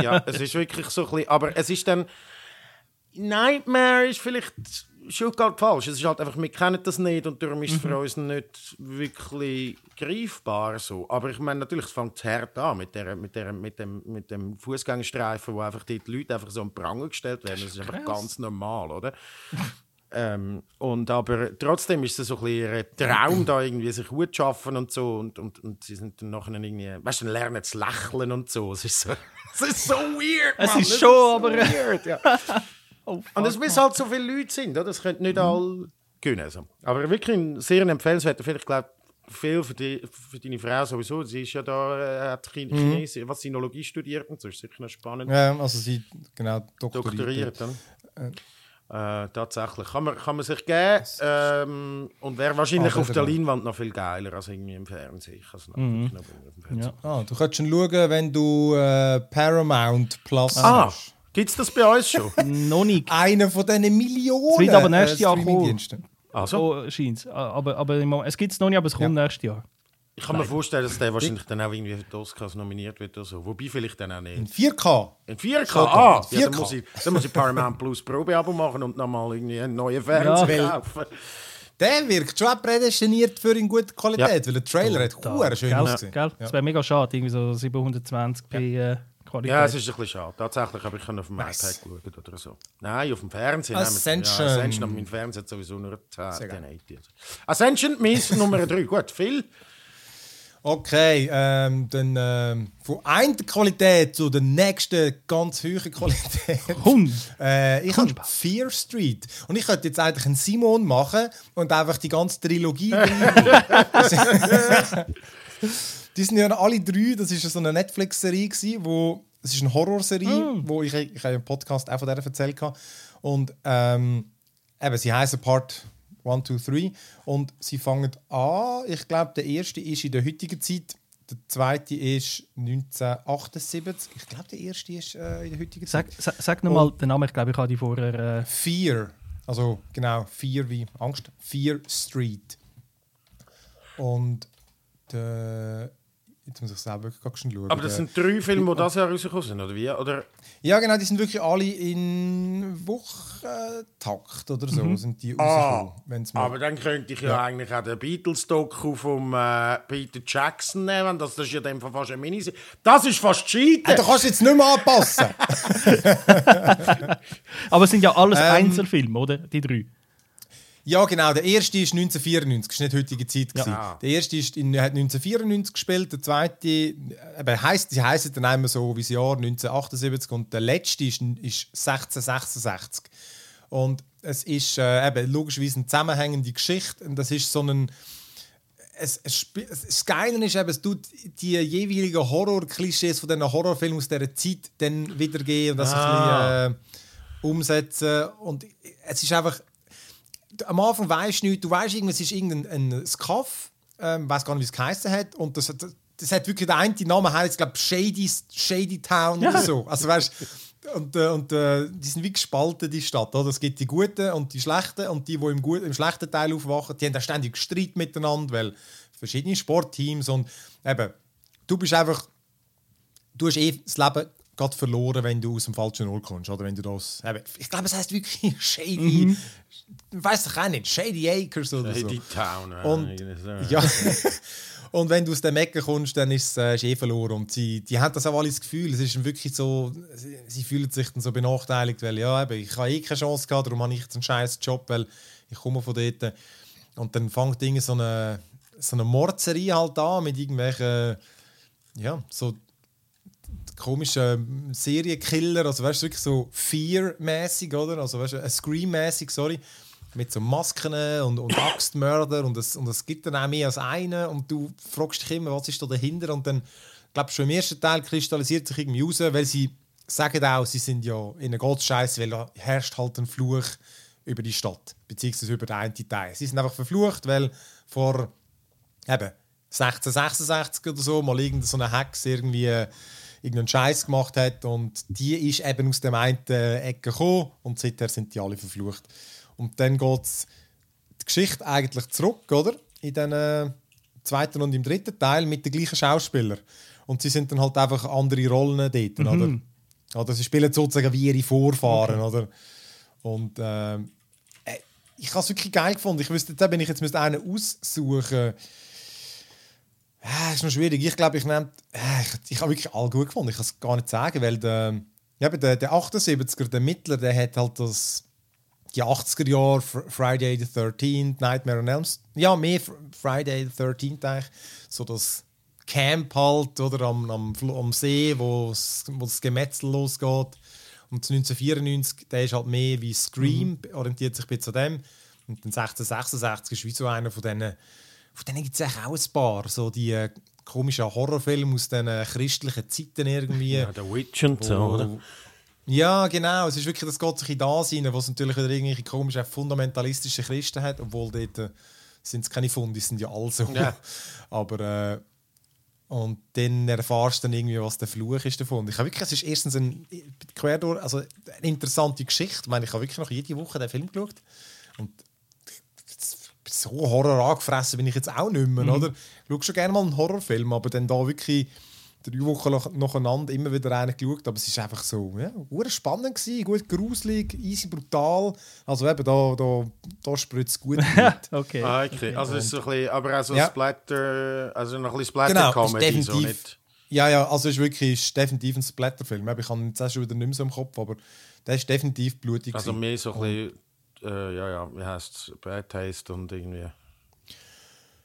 ja, es ist wirklich so ein bisschen, aber es ist dann Nightmare ist vielleicht schon gerade falsch. Es ist halt einfach, wir kennen das nicht und darum ist es für uns nicht wirklich greifbar so. Aber ich meine, natürlich, es fängt hart an mit, der, mit, der, mit dem, mit dem Fußgängerstreifen, wo einfach die Leute einfach so am Pranger gestellt werden. Das ist einfach krass. ganz normal, oder? Ähm, und aber trotzdem ist es so ein ein Traum, da irgendwie sich gut zu schaffen und so. Und, und, und sie sind dann nachher irgendwie, weißt du, lernen zu lächeln und so. Es ist so, es ist so weird. Es Mann. ist schon, aber- Weird, ja. Oh, Und es müssen halt so viele Leute sind, oder? Das können nicht alle können. So. Aber wirklich ein sehr empfehlenswerter Film. Ich glaube, viel für, die, für deine Frau sowieso. Sie ist ja da, äh, hat Chin Chines, was Sinologie studiert und so. Ist sicher noch spannend. ja, also sie genau doktoriert. Doktoriert, dann. Äh, tatsächlich. Kann man, kann man sich geben. Ähm, und wäre wahrscheinlich Ah, auf der. Leinwand noch viel geiler als irgendwie im Fernsehen. Ich auf dem Fernsehen. Ja. Ah, du schon schauen, wenn du äh, Paramount Plus Ah, hast. Gibt es das bei uns schon? Noch nicht. Einer von diesen Millionen. Es wird aber nächstes äh, Jahr kommen. Also, So scheint Aber, aber im Moment- es gibt es noch nicht, aber es kommt nächstes Jahr. ich kann mir vorstellen, dass der wahrscheinlich dann auch irgendwie für die Oscars nominiert wird oder so. Wobei vielleicht dann auch nicht. In 4K. In 4K? Schon, Ah, in ja, 4K. dann, muss ich, dann muss ich Paramount Plus Probeabo machen und nochmal irgendwie einen neuen Fernseher Ja. kaufen. Der wirkt schon prädestiniert für in gute Qualität, weil der Trailer hat hure schön gell? ausgesehen. Gell? Das wäre mega schade, irgendwie so 720p äh, Qualität. Ja, es ist ein bisschen schade. Tatsächlich habe ich auf dem Nice. iPad geschaut oder so. Nein, auf dem Fernsehen. Ascension. Ja, Ascension, aber mein Fernseher hat sowieso nur 10, Sehr geil. 1080. Ascension, mein Nummer 3. Gut, Phil. Okay, ähm, dann ähm, von einer Qualität zu der nächsten ganz hohen Qualität. Hund. Äh, ich habe Fear Street. Und ich könnte jetzt eigentlich einen Simon machen und einfach die ganze Trilogie Die sind ja alle drei, das ist so eine Netflix-Serie, wo es ist eine Horrorserie, wo ich, ich habe im Podcast auch von der erzählt habe. Und ähm, eben, sie heißen Part 1, 2, 3 und sie fangen an, ich glaube, der erste ist in der heutigen Zeit, der zweite ist 1978. Ich glaube, der erste ist äh, in der heutigen Zeit. Sag, sag, sag nochmal den Namen, ich glaube, ich habe die vorher. Äh, Fear. Also genau, Fear wie Angst. Fear Street. Und der, jetzt muss ich selber gerade schnell schauen. Aber das sind drei Filme, die das Jahr rausgekommen sind, oder wie? Oder? ja, genau, die sind wirklich alle in Wochentakt oder so sind die Ah, aber dann könnte ich ja, Ja. eigentlich auch den Beatles-Doku vom äh, Peter Jackson nehmen. Das, das ist ja dem Fall fast eine Miniserie. Das ist fast Hey, Cheaten! da kannst du jetzt nicht mehr anpassen. aber es sind ja alles Ähm, Einzelfilme, oder? Die drei. Ja, genau. Der erste ist 1994, das ist nicht heutige Zeit. gewesen. Ah. Der erste ist in, hat 1994 gespielt, der zweite eben, heisst, sie heißen dann immer so wie das Jahr 1978 und der letzte ist, ist 1666. Und es ist äh, eben logischerweise eine zusammenhängende Geschichte und das ist so ein es, es, das Geile ist eben, es tut die jeweiligen Horror-Klischees von diesen Horrorfilmen aus dieser Zeit dann wiedergeben und das Ah. ein bisschen äh, umsetzen. Und es ist einfach, am Anfang weißt du nicht, du weißt es ist irgendein ein Skaff, ähm, weiß gar nicht, wie es geheißen hat. Und das, das, das hat wirklich der eine Namen heißt, glaube Shady, Shady Town oder so. Also weißt und, äh, und äh, die sind wie gespalten, die Stadt. Oder? Es gibt die Guten und die Schlechten. Und die, die im, guten, im schlechten Teil aufwachen, die haben dann ständig Streit miteinander, weil verschiedene Sportteams und eben, du bist einfach, du hast eh das Leben gerade verloren, wenn du aus dem falschen Ort kommst. Oder wenn du das, ich glaube, es heißt wirklich Shady, weiß ich auch nicht, Shady Acres oder so. Die Town. Und, so. ja. und wenn du aus dem Ecken kommst, dann ist es äh, ist eh verloren. Und sie, die haben das auch alle das Gefühl, es ist wirklich so, sie, sie fühlen sich dann so benachteiligt, weil ja, eben, ich habe eh keine Chance gehabt, darum habe ich jetzt einen scheiß Job, weil ich komme von dort. Und dann fängt irgendwie so eine, so eine Mordserie halt an mit irgendwelchen, ja, so komischen Serienkiller, also weißt du, wirklich so Fear-mäßig, oder? Also weißt du, Scream-mäßig, sorry. Mit so Masken und, und Axtmörder und es, und es gibt dann auch mehr als einen und du fragst dich immer, was ist da dahinter und dann, glaubst schon im ersten Teil kristallisiert sich irgendwie raus, weil sie sagen auch, sie sind ja in einer Gottscheiß, weil da herrscht halt ein Fluch über die Stadt, beziehungsweise über den einen Teil. Sie sind einfach verflucht, weil vor eben 1666 oder so mal irgendeine so eine Hex irgendwie äh, irgendeinen Scheiß gemacht hat und die ist eben aus dem einen Ecke gekommen und seither sind die alle verflucht. Und dann geht die Geschichte eigentlich zurück, oder? In den äh, zweiten und im dritten Teil mit den gleichen Schauspielern. Und sie sind dann halt einfach andere Rollen dort, oder? Oder sie spielen sozusagen wie ihre Vorfahren, oder? Und ähm, äh, ich habe es wirklich geil gefunden. Ich wüsste wenn ich jetzt müsste einen aussuchen ja, ist noch schwierig. Ich glaube, ich nehme. Ich, ich habe wirklich alle gut gefunden. Ich kann es gar nicht sagen, weil der, ja, der, der 78er, der Mittler, der hat halt das. Die 80er Jahre, Fr- Friday the 13th, Nightmare on Elm Street. Ja, mehr Fr- Friday the 13th eigentlich. So das Camp halt, oder am, am, am See, wo das Gemetzel losgeht. Und 1994, der ist halt mehr wie Scream, orientiert sich ein bisschen an dem. Und dann 1666 ist wie so einer von diesen von denen gibt es auch ein paar, so die äh, komischen Horrorfilme aus den äh, christlichen Zeiten irgendwie. Ja, der Witch und so, oder? Ja, genau. Es ist wirklich, das geht sich in das rein, wo es natürlich wieder irgendwelche komischen fundamentalistische Christen hat, obwohl dort äh, sind es keine Funde, die sind ja alle so. Ja. Aber, äh, Und dann erfahrst du dann irgendwie, was der Fluch ist davon. Ich habe wirklich, es ist erstens ein, quer durch, also eine interessante Geschichte. Ich meine, ich habe wirklich noch jede Woche den Film geschaut. Und so Horror angefressen bin ich jetzt auch nicht mehr, oder? Ich schaue schon gerne mal einen Horrorfilm, aber dann da wirklich drei Wochen nach- nacheinander immer wieder einen geschaut. Aber es ist einfach so, ja, spannend gewesen, gut gruselig, easy brutal. Also eben, da, da, da spritzt es gut mit. okay. Ah, okay. Also es ist so ein bisschen, aber auch so Ja. Splatter, also noch ein bisschen Genau, Splatter-Comedy, so nicht. Ja, ja, also es ist wirklich ist definitiv ein Splatterfilm. Ich habe ihn jetzt auch schon wieder nicht mehr so im Kopf, aber der ist definitiv blutig. Also mehr so ein bisschen, äh, ja, ja, wie heißt es, Bad Taste und irgendwie.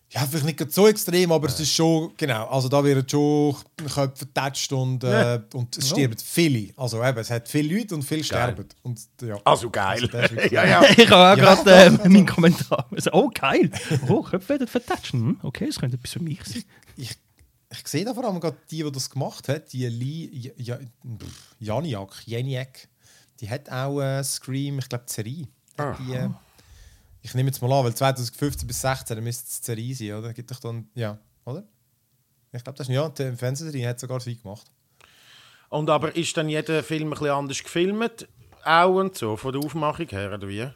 Ja, vielleicht nicht ganz so extrem, aber es ist schon, genau, also da werden schon Köpfe vertatscht und, äh, und es sterben viele. Also eben, es hat viele Leute und viele sterben. Und, ja. Also geil. wirklich ja, geil. ja. Ich habe auch Ja. gerade äh, meinen Kommentar. Also, oh, geil. Oh, Köpfe werden vertatscht. Hm, okay, das könnte etwas für mich sein. Ich, ich sehe da vor allem gerade die, die das gemacht hat, die Lee ja, ja, Janiak, Janiak, die hat auch äh, Scream, ich glaube, Serie. Hat Die, ich nehme jetzt mal an, weil 2015 bis 2016 dann müsste es sein, oder? Gibt doch dann, ja, oder? Ich glaube, das ist ja, die Fernsehserie hat sogar sie gemacht. Und aber ist dann jeder Film ein bisschen anders gefilmt? Auch und so, von der Aufmachung her, oder wie?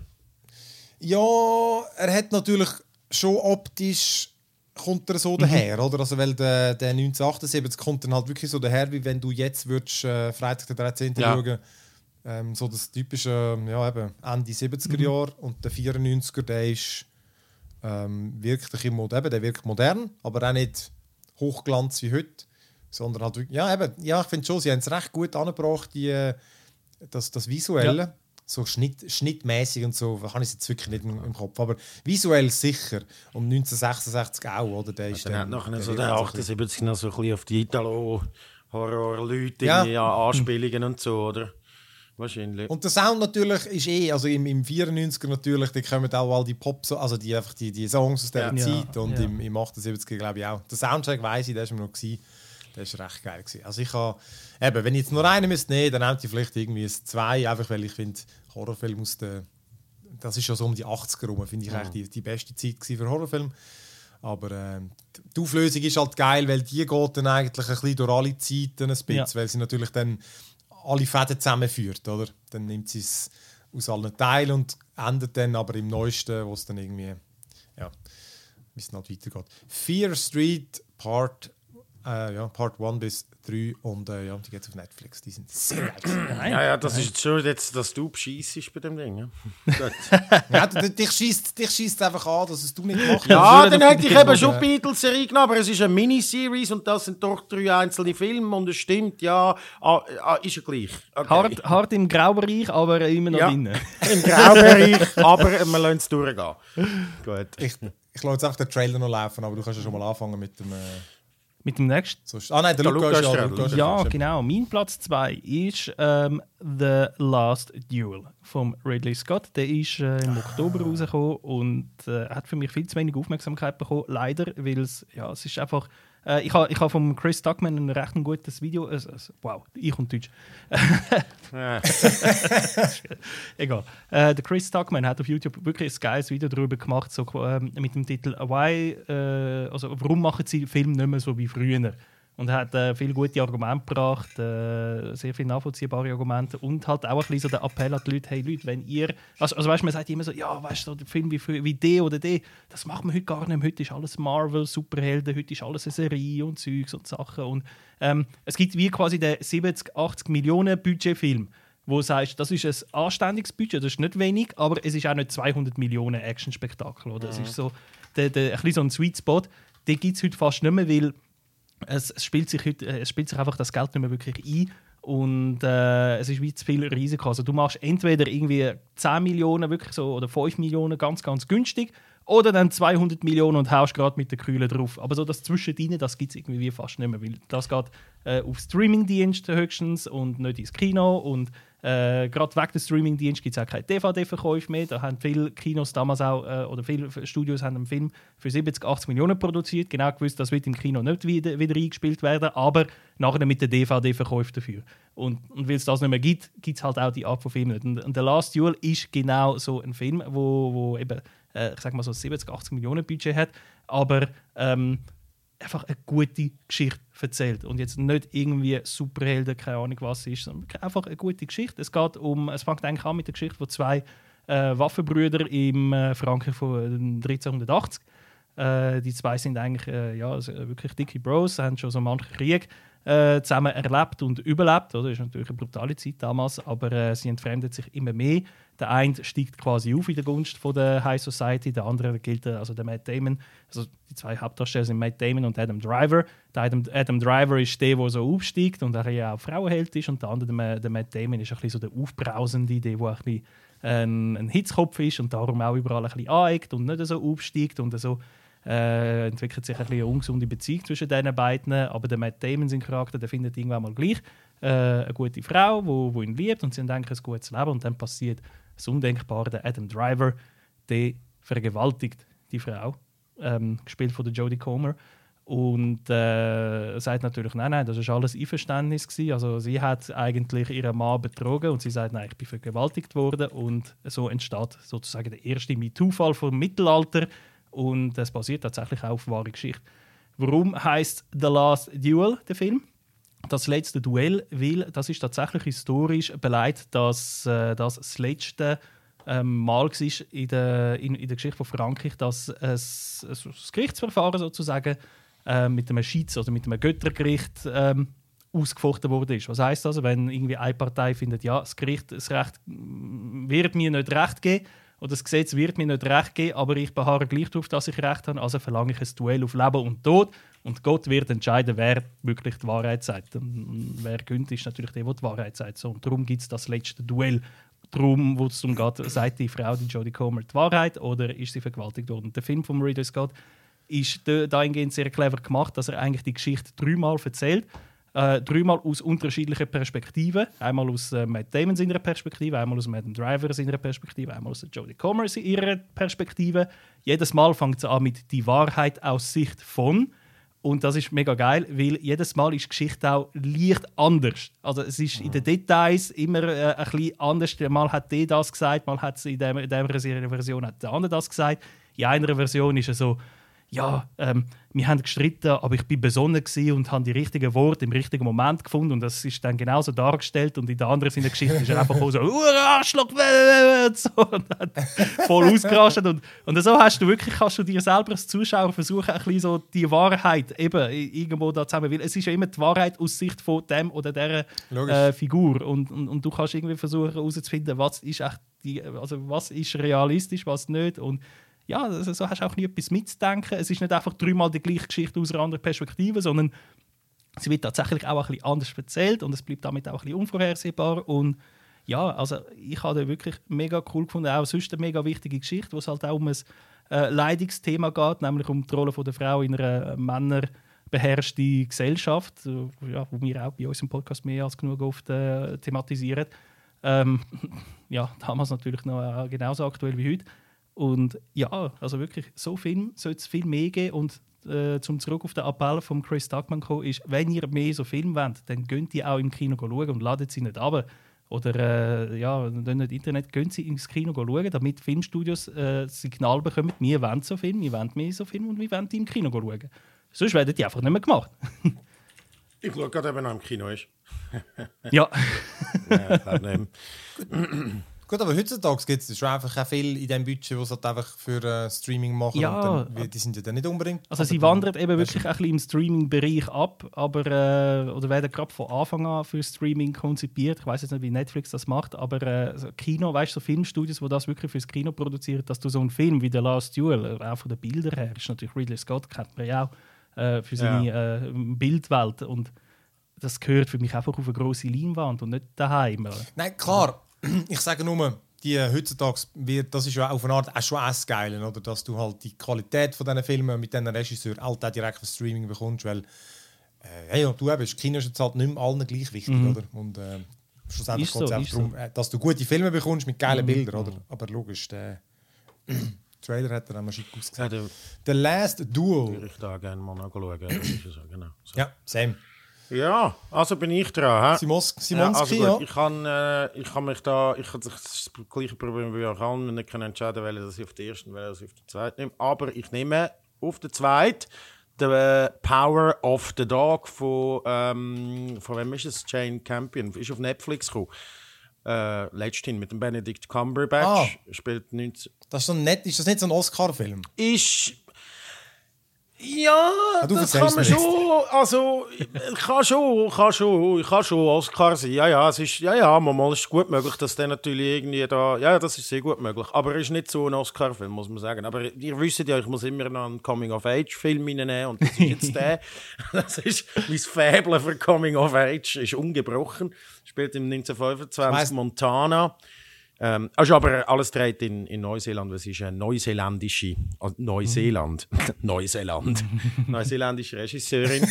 Ja, er hat natürlich schon optisch kommt er so daher, oder? Also weil der, der 1978 kommt dann halt wirklich so daher, wie wenn du jetzt würdest, äh, Freitag der 13. Ja. schauen. Ähm, so das typische, ja eben, Ende 70er Jahre und der 94er, der ist ähm, wirkt ein bisschen mod- eben, der wirkt modern, aber auch nicht Hochglanz wie heute, sondern halt wirklich, ja eben, ja ich finde schon, sie haben es recht gut angebracht, die, äh, das, das Visuelle. So Schnitt, schnittmäßig und so, habe ich es jetzt wirklich nicht im, im Kopf. Aber visuell sicher. Um 1966 auch, oder? Der ist Dann hat dann, nachher der so der dann so ein bisschen- 78 noch so ein bisschen auf die Italo-Horror-Leute Ja. ja. Anspielungen und so, oder? Wahrscheinlich. Und der Sound natürlich ist eh, also im, im 94er natürlich, da kommen auch all die Pop, also die, einfach die, die Songs aus dieser Ja. Zeit und Ja. im, im 78er glaube ich auch. Der Soundtrack weiss ich, der ist mir noch gewesen. Der ist recht geil gewesen. Also ich habe, eben, wenn ich jetzt nur einen müsste nehmen, dann nehmt ich vielleicht irgendwie ein zwei, einfach weil ich finde, Horrorfilm aus der, das ist schon so um die 80er rum, finde ich eigentlich die, die beste Zeit für Horrorfilm. Aber ähm, die Auflösung ist halt geil, weil die geht dann eigentlich ein bisschen durch alle Zeiten ein bisschen, Ja. weil sie natürlich dann alle Fäden zusammenführt, oder? Dann nimmt sie es aus allen Teilen und endet dann aber im Neuesten, wo es dann irgendwie, ja, wie es halt weitergeht. Fear Street Part, äh, ja, Part 1 bis 3 und äh, ja, die geht auf Netflix. Die sind sehr geil. Ja, ja, das ist jetzt schon, jetzt, dass du bescheissest bei dem Ding. Ja, Gut. ja, d- dich schießt dich schießt einfach an, dass es du nicht gemacht hast. ja würde dann hätte ich die- eben schon Ja. Beatles-Serie genommen, aber es ist eine Miniseries und das sind doch drei einzelne Filme und es stimmt, ja, ah, ah, ist ja gleich. Okay. Hart, hart im Graubereich, aber immer noch Ja. drin. Im Graubereich, aber wir lassen es durchgehen. Gut. Ich, ich lasse jetzt auch den Trailer noch laufen, aber du kannst ja schon mal anfangen mit dem. Äh, Mit dem nächsten. so, ah nein, der, Der Lukas, Lukas ja, ist Ja, genau. Mein Platz 2 ist ähm, The Last Duel von Ridley Scott. Der ist äh, im Oktober rausgekommen und äh, hat für mich viel zu wenig Aufmerksamkeit bekommen. Leider, weil es, ja, es ist einfach. Äh, ich habe ich ha von Chris Duckman ein recht gutes Video. Äh, wow, ich und Deutsch. Egal. Äh, der Chris Duckman hat auf YouTube wirklich ein geiles Video darüber gemacht, so, ähm, mit dem Titel Why, äh, also warum machen sie Film nicht mehr so wie früher? Und hat äh, viele gute Argumente gebracht, äh, sehr viele nachvollziehbare Argumente und halt auch ein bisschen so der Appell an die Leute, hey Leute, wenn ihr, also, also weißt du, man sagt immer so, ja, weißt du, so Film wie, wie der oder der, das macht man heute gar nicht mehr. Heute ist alles Marvel, Superhelden, heute ist alles eine Serie und Zeugs und Sachen und ähm, es gibt wie quasi den 70, 80 Millionen Budgetfilm wo du sagst, das ist ein anständiges Budget, das ist nicht wenig, aber es ist auch nicht 200 Millionen Action-Spektakel. oder? Es ist so, der, der, ein bisschen so ein Sweet Spot, den gibt es heute fast nicht mehr, weil es, es, spielt sich heute, äh, es spielt sich einfach das Geld nicht mehr wirklich ein und äh, es ist wie zu viel Risiko. Also du machst entweder irgendwie 10 Millionen wirklich so, oder 5 Millionen ganz, ganz günstig oder dann 200 Millionen und haust gerade mit der Kühle drauf. Aber so das Zwischendrin, das gibt es irgendwie fast nicht mehr, weil das geht äh, auf Streamingdienste höchstens und nicht ins Kino und äh, gerade wegen des Streamingdienst gibt es auch keine DVD-Verkäufe mehr. Da haben viele Kinos damals auch, äh, oder viele Studios haben einen Film für 70, 80 Millionen produziert. Genau gewusst, das wird im Kino nicht wieder, wieder eingespielt werden, aber nachher mit der DVD-Verkäufe dafür. Und, und weil es das nicht mehr gibt, gibt es halt auch die Art von Film nicht. Und, und The Last Duel ist genau so ein Film, wo, wo eben, äh, ich sag mal so 70, 80 Millionen Budget hat, aber ähm, einfach eine gute Geschichte erzählt. Und jetzt nicht irgendwie Superhelden, keine Ahnung was ist, sondern einfach eine gute Geschichte. Es geht um, es fängt eigentlich an mit der Geschichte, wo zwei äh, Waffenbrüder im äh, Frankreich von 1380 äh, die zwei sind eigentlich äh, ja, also wirklich dicke Bros, haben schon so manchen Krieg äh, zusammen erlebt und überlebt. Oder? Das ist natürlich eine brutale Zeit damals, aber äh, sie entfremden sich immer mehr. Der eine steigt quasi auf in der Gunst von der High Society, der andere gilt, also der Matt Damon. Also die zwei Hauptdarsteller sind Matt Damon und Adam Driver. Der Adam, Adam Driver ist der, der so aufsteigt und ja auch Frauenheld ist. Und der andere, der, Matt Damon, ist ein bisschen so der Aufbrausende, der, der ein bisschen ein, ein Hitzkopf ist und darum auch überall ein bisschen aneckt und nicht so aufsteigt und so äh, entwickelt sich eine ungesunde Beziehung zwischen diesen beiden. Aber der Matt Damon, sein Charakter, der findet irgendwann mal gleich äh, eine gute Frau, wo, wo ihn liebt und sie eigentlich ein gutes Leben. Und dann passiert das Undenkbare, der Adam Driver, der vergewaltigt die Frau, ähm, gespielt von der Jodie Comer. Und äh, sagt natürlich, nein, nein, das war alles Einverständnis. Gewesen. Also sie hat eigentlich ihren Mann betrogen und sie sagt, nein, ich bin vergewaltigt worden. Und so entsteht sozusagen der erste MeToo-Fall vom Mittelalter, und das basiert tatsächlich auch auf wahre Geschichte. Warum heißt The Last Duel der Film? Das letzte Duell, weil das ist tatsächlich historisch beleidigt, dass äh, das das letzte ähm, Mal war in der, in, in der Geschichte von Frankreich, dass es, es, das Gerichtsverfahren sozusagen äh, mit einem Schiedsrichter oder mit einem Göttergericht ähm, ausgefochten wurde. Was heißt das, wenn irgendwie eine Partei findet, ja, das Gericht, das Recht wird mir nicht recht geben, oder das Gesetz wird mir nicht recht geben, aber ich beharre gleich darauf, dass ich recht habe, also verlange ich ein Duell auf Leben und Tod. Und Gott wird entscheiden, wer wirklich die Wahrheit sagt. Und wer gönnt, ist natürlich der, der die Wahrheit sagt. So, und darum gibt es das letzte Duell. Darum, wo es darum geht, sagt die Frau, die Jodie Comer, die Wahrheit oder ist sie vergewaltigt worden? Und der Film von Ridley Scott ist dahingehend sehr clever gemacht, dass er eigentlich die Geschichte dreimal erzählt äh, dreimal aus unterschiedlichen Perspektiven. Einmal aus äh, Matt Damon seiner Perspektive, einmal aus Madden Driver seiner Perspektive, einmal aus Jodie Comer ihrer Perspektive. Jedes Mal fängt es an mit die Wahrheit aus Sicht von. Und das ist mega geil, weil jedes Mal ist die Geschichte auch leicht anders. Also es ist in den Details immer äh, ein bisschen anders. Mal hat der das gesagt, mal hat es in dieser Version hat der andere das gesagt. In einer Version ist es so, ja, ähm, wir haben gestritten, aber ich bin besonnen und habe die richtigen Worte im richtigen Moment gefunden und das ist dann genauso dargestellt und in der anderen Sinne Geschichte ist er einfach so Arschloch so, und dann voll ausgerastet und, und so hast du wirklich kannst du dir selber als Zuschauer versuchen ein bisschen so die Wahrheit eben irgendwo da zusammen, weil es ist ja immer die Wahrheit aus Sicht von dem oder der äh, Figur und, und, und, du kannst irgendwie versuchen herauszufinden, was ist echt die, also was ist realistisch, was nicht und ja, also so hast du auch nie etwas mitzudenken. Es ist nicht einfach dreimal die gleiche Geschichte aus einer anderen Perspektive, sondern sie wird tatsächlich auch ein bisschen anders erzählt und es bleibt damit auch ein bisschen unvorhersehbar. Und ja, also ich habe wirklich mega cool gefunden, auch sonst eine mega wichtige Geschichte, wo es halt auch um ein äh, Leidigungsthema geht, nämlich um die Rolle der Frau in einer männerbeherrschten Gesellschaft, ja, wo wir auch bei uns im Podcast mehr als genug oft äh, thematisieren. Ähm, ja, damals natürlich noch äh, genauso aktuell wie heute. Und ja, also wirklich, so Film sollte es viel mehr geben. Und äh, zum zurück auf den Appell von Chris Duckman kommen, ist, wenn ihr mehr so Filme wollt, dann könnt ihr auch im Kino schauen und ladet sie nicht ab. Oder äh, ja, dann nicht Internet, gehen sie ins Kino schauen, damit Filmstudios äh, Signal bekommen, wir wollen so Filme, wir wollen mehr so Filme und wir wollen die im Kino schauen. Sonst werden die einfach nicht mehr gemacht. ich schaue gerade, wenn er im Kino ist. ja. ja Gut, aber heutzutage gibt es schon einfach auch viel in dem Budget, was halt einfach für äh, Streaming machen. Ja, dann, die sind ja dann nicht unbedingt. Also sie wandern eben wirklich ein bisschen im Streaming-Bereich ab, aber äh, oder werden gerade von Anfang an für Streaming konzipiert. Ich weiß jetzt nicht, wie Netflix das macht, aber äh, Kino, weißt du, so Filmstudios, wo das wirklich fürs Kino produzieren, dass du so einen Film wie The Last Duel, äh, auch von den Bildern her, ist natürlich Ridley Scott kennt man ja auch äh, für seine ja. Äh, Bildwelt und das gehört für mich einfach auf eine große Leinwand und nicht daheim. Nein, klar ich sage nur, die heutzutage wird, das ist ja auf eine Art auch schon das Geile, oder? dass du halt die Qualität von diesen Filmen mit diesen Regisseuren halt auch direkt fürs Streaming bekommst, weil äh, hey, du eben, Kino ist jetzt halt nicht mehr allen gleich wichtig, mhm. oder? Und äh, schlussendlich geht es einfach darum, so. Äh, dass du gute Filme bekommst mit geilen mhm. Bildern, oder? Aber logisch, der Trailer hat er einmal schick ausgesehen. Ja, The Last Duel. Ich da gerne mal nachschauen. genau. So. Ja, same. Ja, also bin ich dran. Simos Simonski, ja, also gut, Ich kann, äh, ich kann mich da, ich habe das gleiche Problem wie auch allen, nicht entscheiden, welche das ich auf den ersten, das ich auf den zweiten nehme. Aber ich nehme auf den zweiten The Power of the Dog von, ähm, von wem ist es? Jane Campion. Ist auf Netflix gekommen. Äh, letzthin mit dem Benedict Cumberbatch. Spielt 19... Das ist, so nett, ist das nicht so ein Oscar-Film? Ist... Ja, du das kann man schon. Also, kann schon, kann schon, kann schon Oscar sein. Ja, ja, es ist, ja, ja, manchmal ist es gut möglich, dass der natürlich irgendwie da, ja, das ist sehr gut möglich. Aber er ist nicht so ein Oscar-Film, muss man sagen. Aber ihr wisst ja, ich muss immer noch einen Coming-of-Age-Film reinnehmen und das ist jetzt der. das ist, mein Faible für Coming-of-Age ist ungebrochen. Spielt im 1925 Weiss- Montana. Ähm, also aber alles dreht in, in Neuseeland, es ist eine neuseeländische, also Neuseeland, Neuseeland, neuseeländische Regisseurin.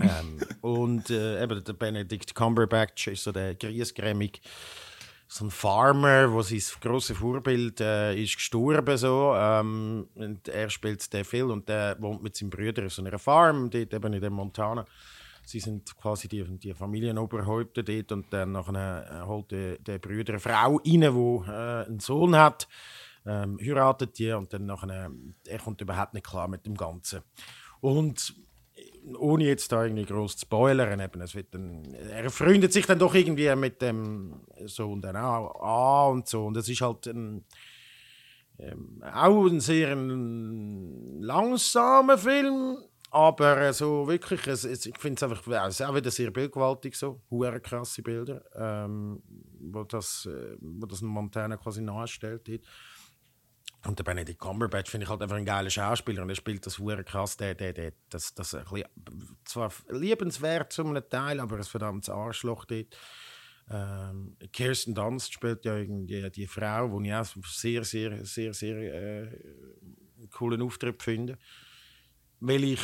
ähm, und äh, eben der Benedict Cumberbatch ist so der griesgrämig, so ein Farmer, wo sein grosses Vorbild äh, ist gestorben so. Ähm, und er spielt den Phil und der wohnt mit seinem Bruder auf so einer Farm, dort eben in dem Montana. Sie sind quasi die, die Familienoberhäupter dort und dann nachher, äh, holt der, der Bruder eine Frau rein, die äh, einen Sohn hat, ähm, heiratet die und dann nachher, er kommt überhaupt nicht klar mit dem Ganzen. Und ohne jetzt da irgendwie groß zu spoilern, eben, es wird dann, er freundet sich dann doch irgendwie mit dem Sohn dann auch an und so und es ist halt ein, ähm, auch ein sehr ein langsamer Film, aber äh, so wirklich, es, es, ich finde es einfach, es auch wieder sehr bildgewaltig so, hure krasse Bilder, ähm, wo das, äh, wo das Montana quasi nachstellt. Dort. Und der Benedict Cumberbatch finde ich halt einfach ein geiler Schauspieler und er spielt das hure krass, der, der, der, das, das ein bisschen, zwar liebenswert zu einem Teil, aber ein verdammtes Arschloch dort. Ähm, Kirsten Dunst spielt ja irgendwie die Frau, die ich auch sehr, sehr, sehr, sehr äh, coolen Auftritt finde. Weil ich,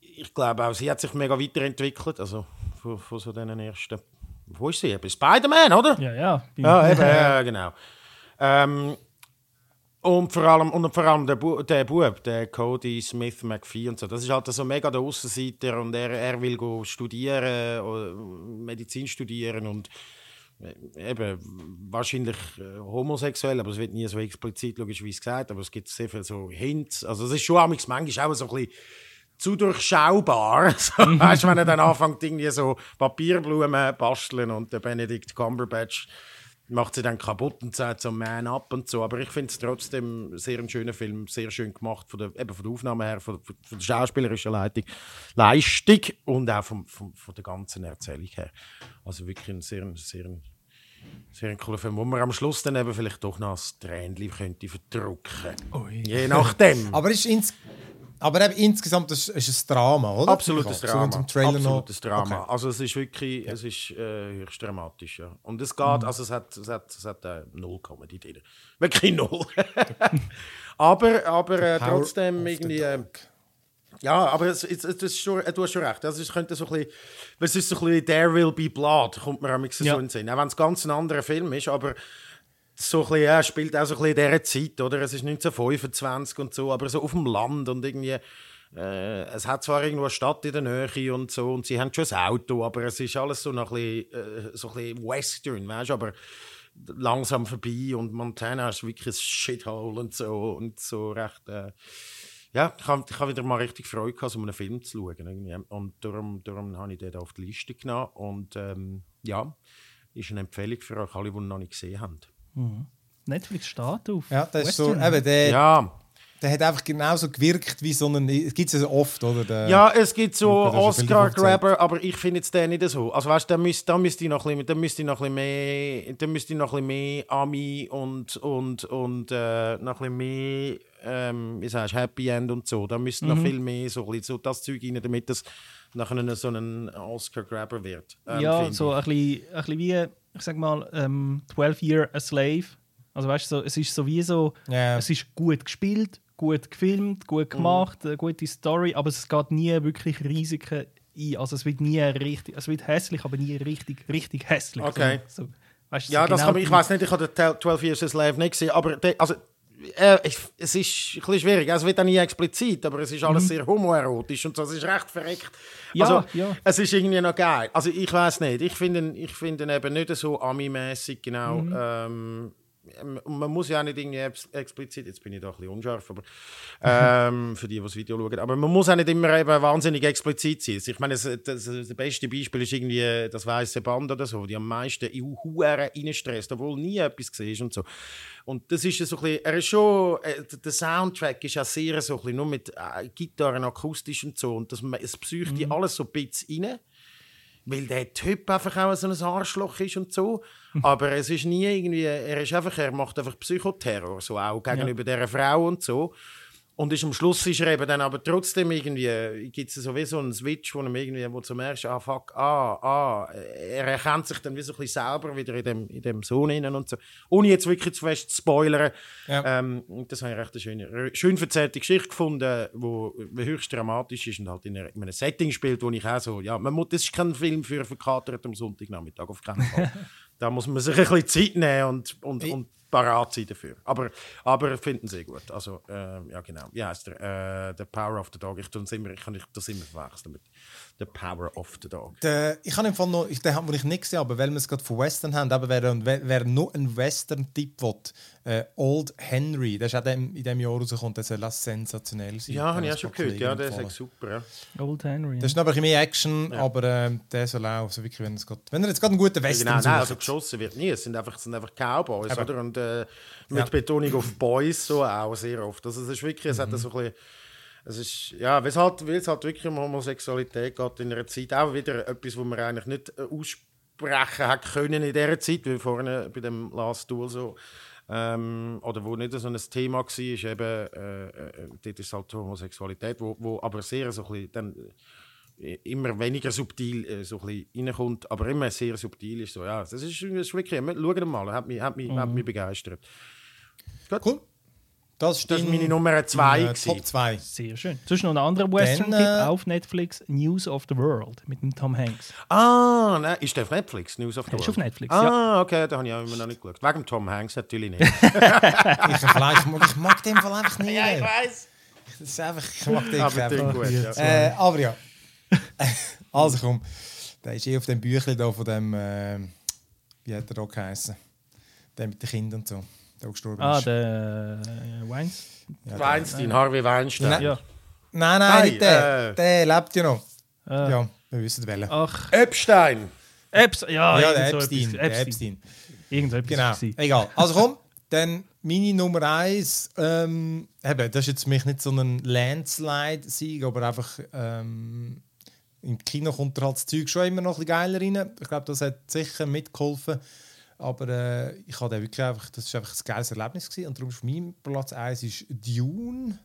ich glaube auch, sie hat sich mega weiterentwickelt, also von, von so diesen ersten, wo ist sie? Bei Spider-Man, oder? Ja, ja. Ja, eben, ja, genau. Ähm, und vor allem, und vor allem der, Bu der Bub, der Cody Smith McPhee und so, das ist halt so mega der Aussenseiter und er, er will go studieren, oder Medizin studieren und äh, eben wahrscheinlich äh, homosexuell, aber es wird nie so explizit logischerweise gesagt, aber es gibt sehr viel so Hints. Also es ist schon manchmal auch so ein bisschen zu durchschaubar. So, weißt du, wenn er dann anfängt, irgendwie so Papierblumen basteln und der Benedict Cumberbatch macht sie dann kaputt und sagt so Man up und so. Aber ich finde es trotzdem sehr ein schöner Film, sehr schön gemacht, von der, eben von der Aufnahme her, von, von der schauspielerischen Leitung, Leistung und auch vom, vom, von der ganzen Erzählung her. Also wirklich ein sehr, sehr, sehr ein cooler Film, wo man am Schluss dann eben vielleicht doch noch ein Tränchen könnte verdrücken. Je nachdem. Aber, ist ins aber eben insgesamt ist, ist es ein Drama, oder? Absolutes So Drama. Absolutes. Drama. Okay. Also es ist wirklich, es ist äh, höchst dramatisch, ja. Und es geht, Mhm. also es hat, es hat, es hat äh, null Comedy drin. Wirklich null. aber aber äh, trotzdem irgendwie... Ja, aber es, es, es ist schon, äh, du hast schon recht. Also es könnte so ein bisschen, es ist so ein bisschen «There will be blood», kommt mir am so Ja. in den Sinn. Auch wenn es ganz ein anderer Film ist, aber so ein bisschen, ja, spielt auch so ein bisschen in dieser Zeit, oder? Es ist 1925 und so, aber so auf dem Land und irgendwie... Äh, es hat zwar irgendwo eine Stadt in der Nähe und so und sie haben schon ein Auto, aber es ist alles so noch ein bisschen, äh, so ein bisschen Western, weißt du, aber langsam vorbei und Montana ist wirklich ein Shithole und so und so recht... Äh, ja, ich habe hab wieder mal richtig Freude gehabt, so einen Film zu schauen. Irgendwie. Und darum, darum habe ich den auf die Liste genommen. Und ähm, ja, ist eine Empfehlung für euch alle, die ihn noch nicht gesehen haben. Netflix steht auf. Ja, das ist so, eben, der, Ja, der hat einfach genauso gewirkt wie so ein. Es gibt es ja oft, oder? Der, ja es gibt so Oscar-Grabber, aber ich finde jetzt den nicht so. Also weißt du, da müsste, da müsste ich noch ein bisschen, da müsste ich noch ein bisschen mehr, da müsste ich noch ein bisschen mehr Ami und, und, und äh, noch ein bisschen mehr, ähm, wie sagst du, Happy End und so. Da müsste noch viel mehr so, ein bisschen so das Zeug rein, damit das nachher so ein Oscar-Grabber wird. ähm, ja, so ein bisschen, ein bisschen wie, ich sag mal, ähm, 12 Year a Slave. Also weißt du, so, es ist so wie so, Ja. es ist gut gespielt, gut gefilmt, gut gemacht, eine gute Story, aber es geht nie wirklich Risiken ein. Also es wird nie richtig, es wird hässlich, aber nie richtig, richtig hässlich. Okay. So, so, weißt Ja, so das genau kann man, ich weiß nicht, ich habe den 12 Years a Slave nicht gesehen, aber der, also, äh, ich, es ist ein bisschen schwierig. Es wird auch nie explizit, aber es ist alles sehr homoerotisch und so. Es ist recht verreckt. Mhm. Ja, also, ja. Es ist irgendwie noch geil. Also ich weiß nicht. Ich finde ich finde ihn eben nicht so Ami-mäßig genau. Mhm. Ähm, man muss ja auch nicht irgendwie ex- explizit, jetzt bin ich da ein bisschen unscharf, aber ähm, für die, die das Video schauen, aber man muss auch nicht immer eben wahnsinnig explizit sein. Ich meine, das, das, das beste Beispiel ist irgendwie das weiße Band oder so, die am meisten in Huren reinstresst, obwohl nie etwas gesehen und so. Und das ist so ein bisschen, er ist schon, äh, der Soundtrack ist ja sehr so ein bisschen nur mit äh, Gitarren, akustisch und so, und das, es psycht die alles so ein bisschen rein weil der Typ einfach auch so ein Arschloch ist und so. Aber es ist nie irgendwie, er ist einfach, er macht einfach Psychoterror, so auch gegenüber dieser Frau und so. Und ist am Schluss ist er eben dann aber trotzdem irgendwie, gibt es so wie so einen Switch, wo ihm irgendwie, wo zum ersten, ah fuck, ah, ah, er erkennt sich dann wie so ein bisschen selber wieder in dem, in dem Sohn innen und so. Ohne jetzt wirklich zu fest zu spoilern. Ja. Ähm, das habe ich recht eine schöne, schön erzählte Geschichte gefunden, wo höchst dramatisch ist und halt in, einer, in einem Setting spielt, wo ich auch so, ja, man muss, das ist kein Film für verkatert am Sonntagnachmittag, auf keinen Fall. da muss man sich ein bisschen Zeit nehmen und, und, und parat sein dafür. Aber, aber finden sie gut. Also, ähm, ja genau. Wie heißt der? Äh, The Power of the Dog. Ich immer, ich kann das immer verwechseln The Power of the Dog. Der, ich habe im Fall noch, den habe ich nicht gesehen, aber weil wir es gerade von Western haben, aber wer, wer, wer nur einen Western-Tipp will, äh, Old Henry, der ist auch dem, in diesem Jahr rausgekommen, der soll sensationell sein. Ja, habe ich auch schon gehört. Ja, der ist super. Ja. Old Henry. Das ist noch ein bisschen mehr Action, aber äh, der soll auch, so wirklich, wenn, es geht, wenn er jetzt gerade einen guten Western Genau, nein, also geschossen wird nie. Es sind einfach, es sind einfach Cowboys, Aber- oder? Und äh, mit Ja. Betonung auf Boys so auch sehr oft. Also es ist wirklich, es hat so ein bisschen, es ist, ja, weil es halt, weil es halt wirklich um Homosexualität geht in einer Zeit, auch wieder etwas, wo man eigentlich nicht äh, aussprechen hat können in dieser Zeit, wie vorne bei dem Last Duel so, ähm, oder wo nicht so ein Thema war, ist eben, äh, äh, dort ist halt die Homosexualität, wo, wo aber sehr so ein bisschen, dann, äh, immer weniger subtil äh, so ein reinkommt, aber immer sehr subtil ist. So, ja, das ist, das ist wirklich, schauen mal, hat mich, hat mich, hat mich begeistert. Gut. Cool. Das ist, Das ist meine Nummer zwei dein, äh, gewesen. Top 2. Sehr schön. Sonst noch ein anderer Western-Tipp äh, auf Netflix: News of the World mit dem Tom Hanks. Ah, nein, ist der auf Netflix? News of the Der ist World? auf Netflix, Ah, ja. okay, da habe ich auch immer noch nicht geschaut. Wegen Tom Hanks natürlich nicht. Ich, vielleicht, ich mag den Fall einfach nicht. ey. weiß. Das ist einfach, ich mag den Aber einfach. gut, ja. Äh, aber ja. also komm, der ist eh auf dem Büchlein da von dem, äh, wie hat er da geheißen? Der mit den Kindern und so, der auch gestorben Ah, ist. der äh, Wines. Ja, der- Weinstein, Harvey Weinstein. Nein. Ja. Nein, nein, Nein, nicht der. äh. Der lebt ja noch. Äh, Ja, wir wissen welchen. Ach, Epstein. Epps, ja, ja, der so Epstein. Der Epstein. Irgend so etwas Genau. gewesen. Egal. Also komm, dann meine Nummer eins. Ähm, eben, das ist jetzt für mich nicht so ein Landslide-Sieg, aber einfach ähm, im Kino kommt er halt das Zeug schon immer noch ein bisschen geiler rein. Ich glaube, das hat sicher mitgeholfen. Aber äh, ich hatte wirklich einfach, das war einfach ein geiles Erlebnis. Gewesen. Und darum ist mein Platz 1 ist Dune.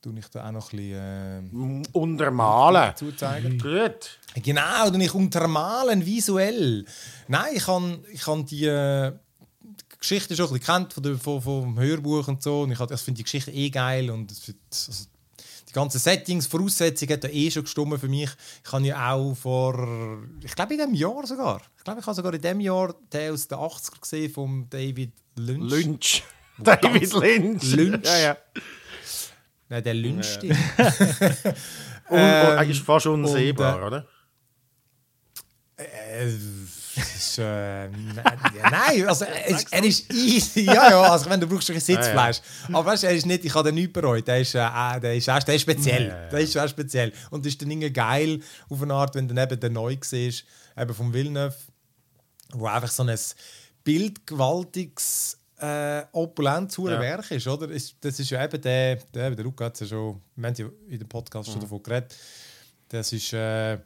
Tue ich da auch noch ein bisschen äh, Untermalen. zuzeigen. Gut. Genau, und ich untermalen visuell. Nein, ich habe ich die äh, Geschichte schon ein bisschen kennt von der, von, vom Hörbuch und so. Und ich, ich finde die Geschichte eh geil. Und es wird, also, die ganzen Settings, Voraussetzungen hat ja eh schon gestimmt für mich. Ich habe ja auch vor, ich glaube in dem Jahr sogar, ich glaube ich habe sogar in dem Jahr den aus den 80er gesehen von David Lynch. Lynch. David Lynch. Lynch. Ja, ja. Nein, der Lynch. Un Ähm, eigentlich fast unsehbar, und, äh, oder? Äh, das ist, äh, nein, ja, nein, also er ist, ist easy. Ja, ja, also wenn du brauchst ein bisschen Sitzfleisch. Aber weißt du, er ist nicht, ich habe den nicht bereut. Der ist, äh, der ist, der ist speziell. Der ist auch speziell. Und das ist dann irgendwie geil auf eine Art, wenn du eben den neu siehst, eben vom Villeneuve, wo einfach so ein bildgewaltiges, äh, opulentes Ja. Werk ist, oder? Das ist ja eben der, der, der Luca hat es ja schon, wir haben ja in dem Podcast Mhm. schon davon geredet. Das ist, äh,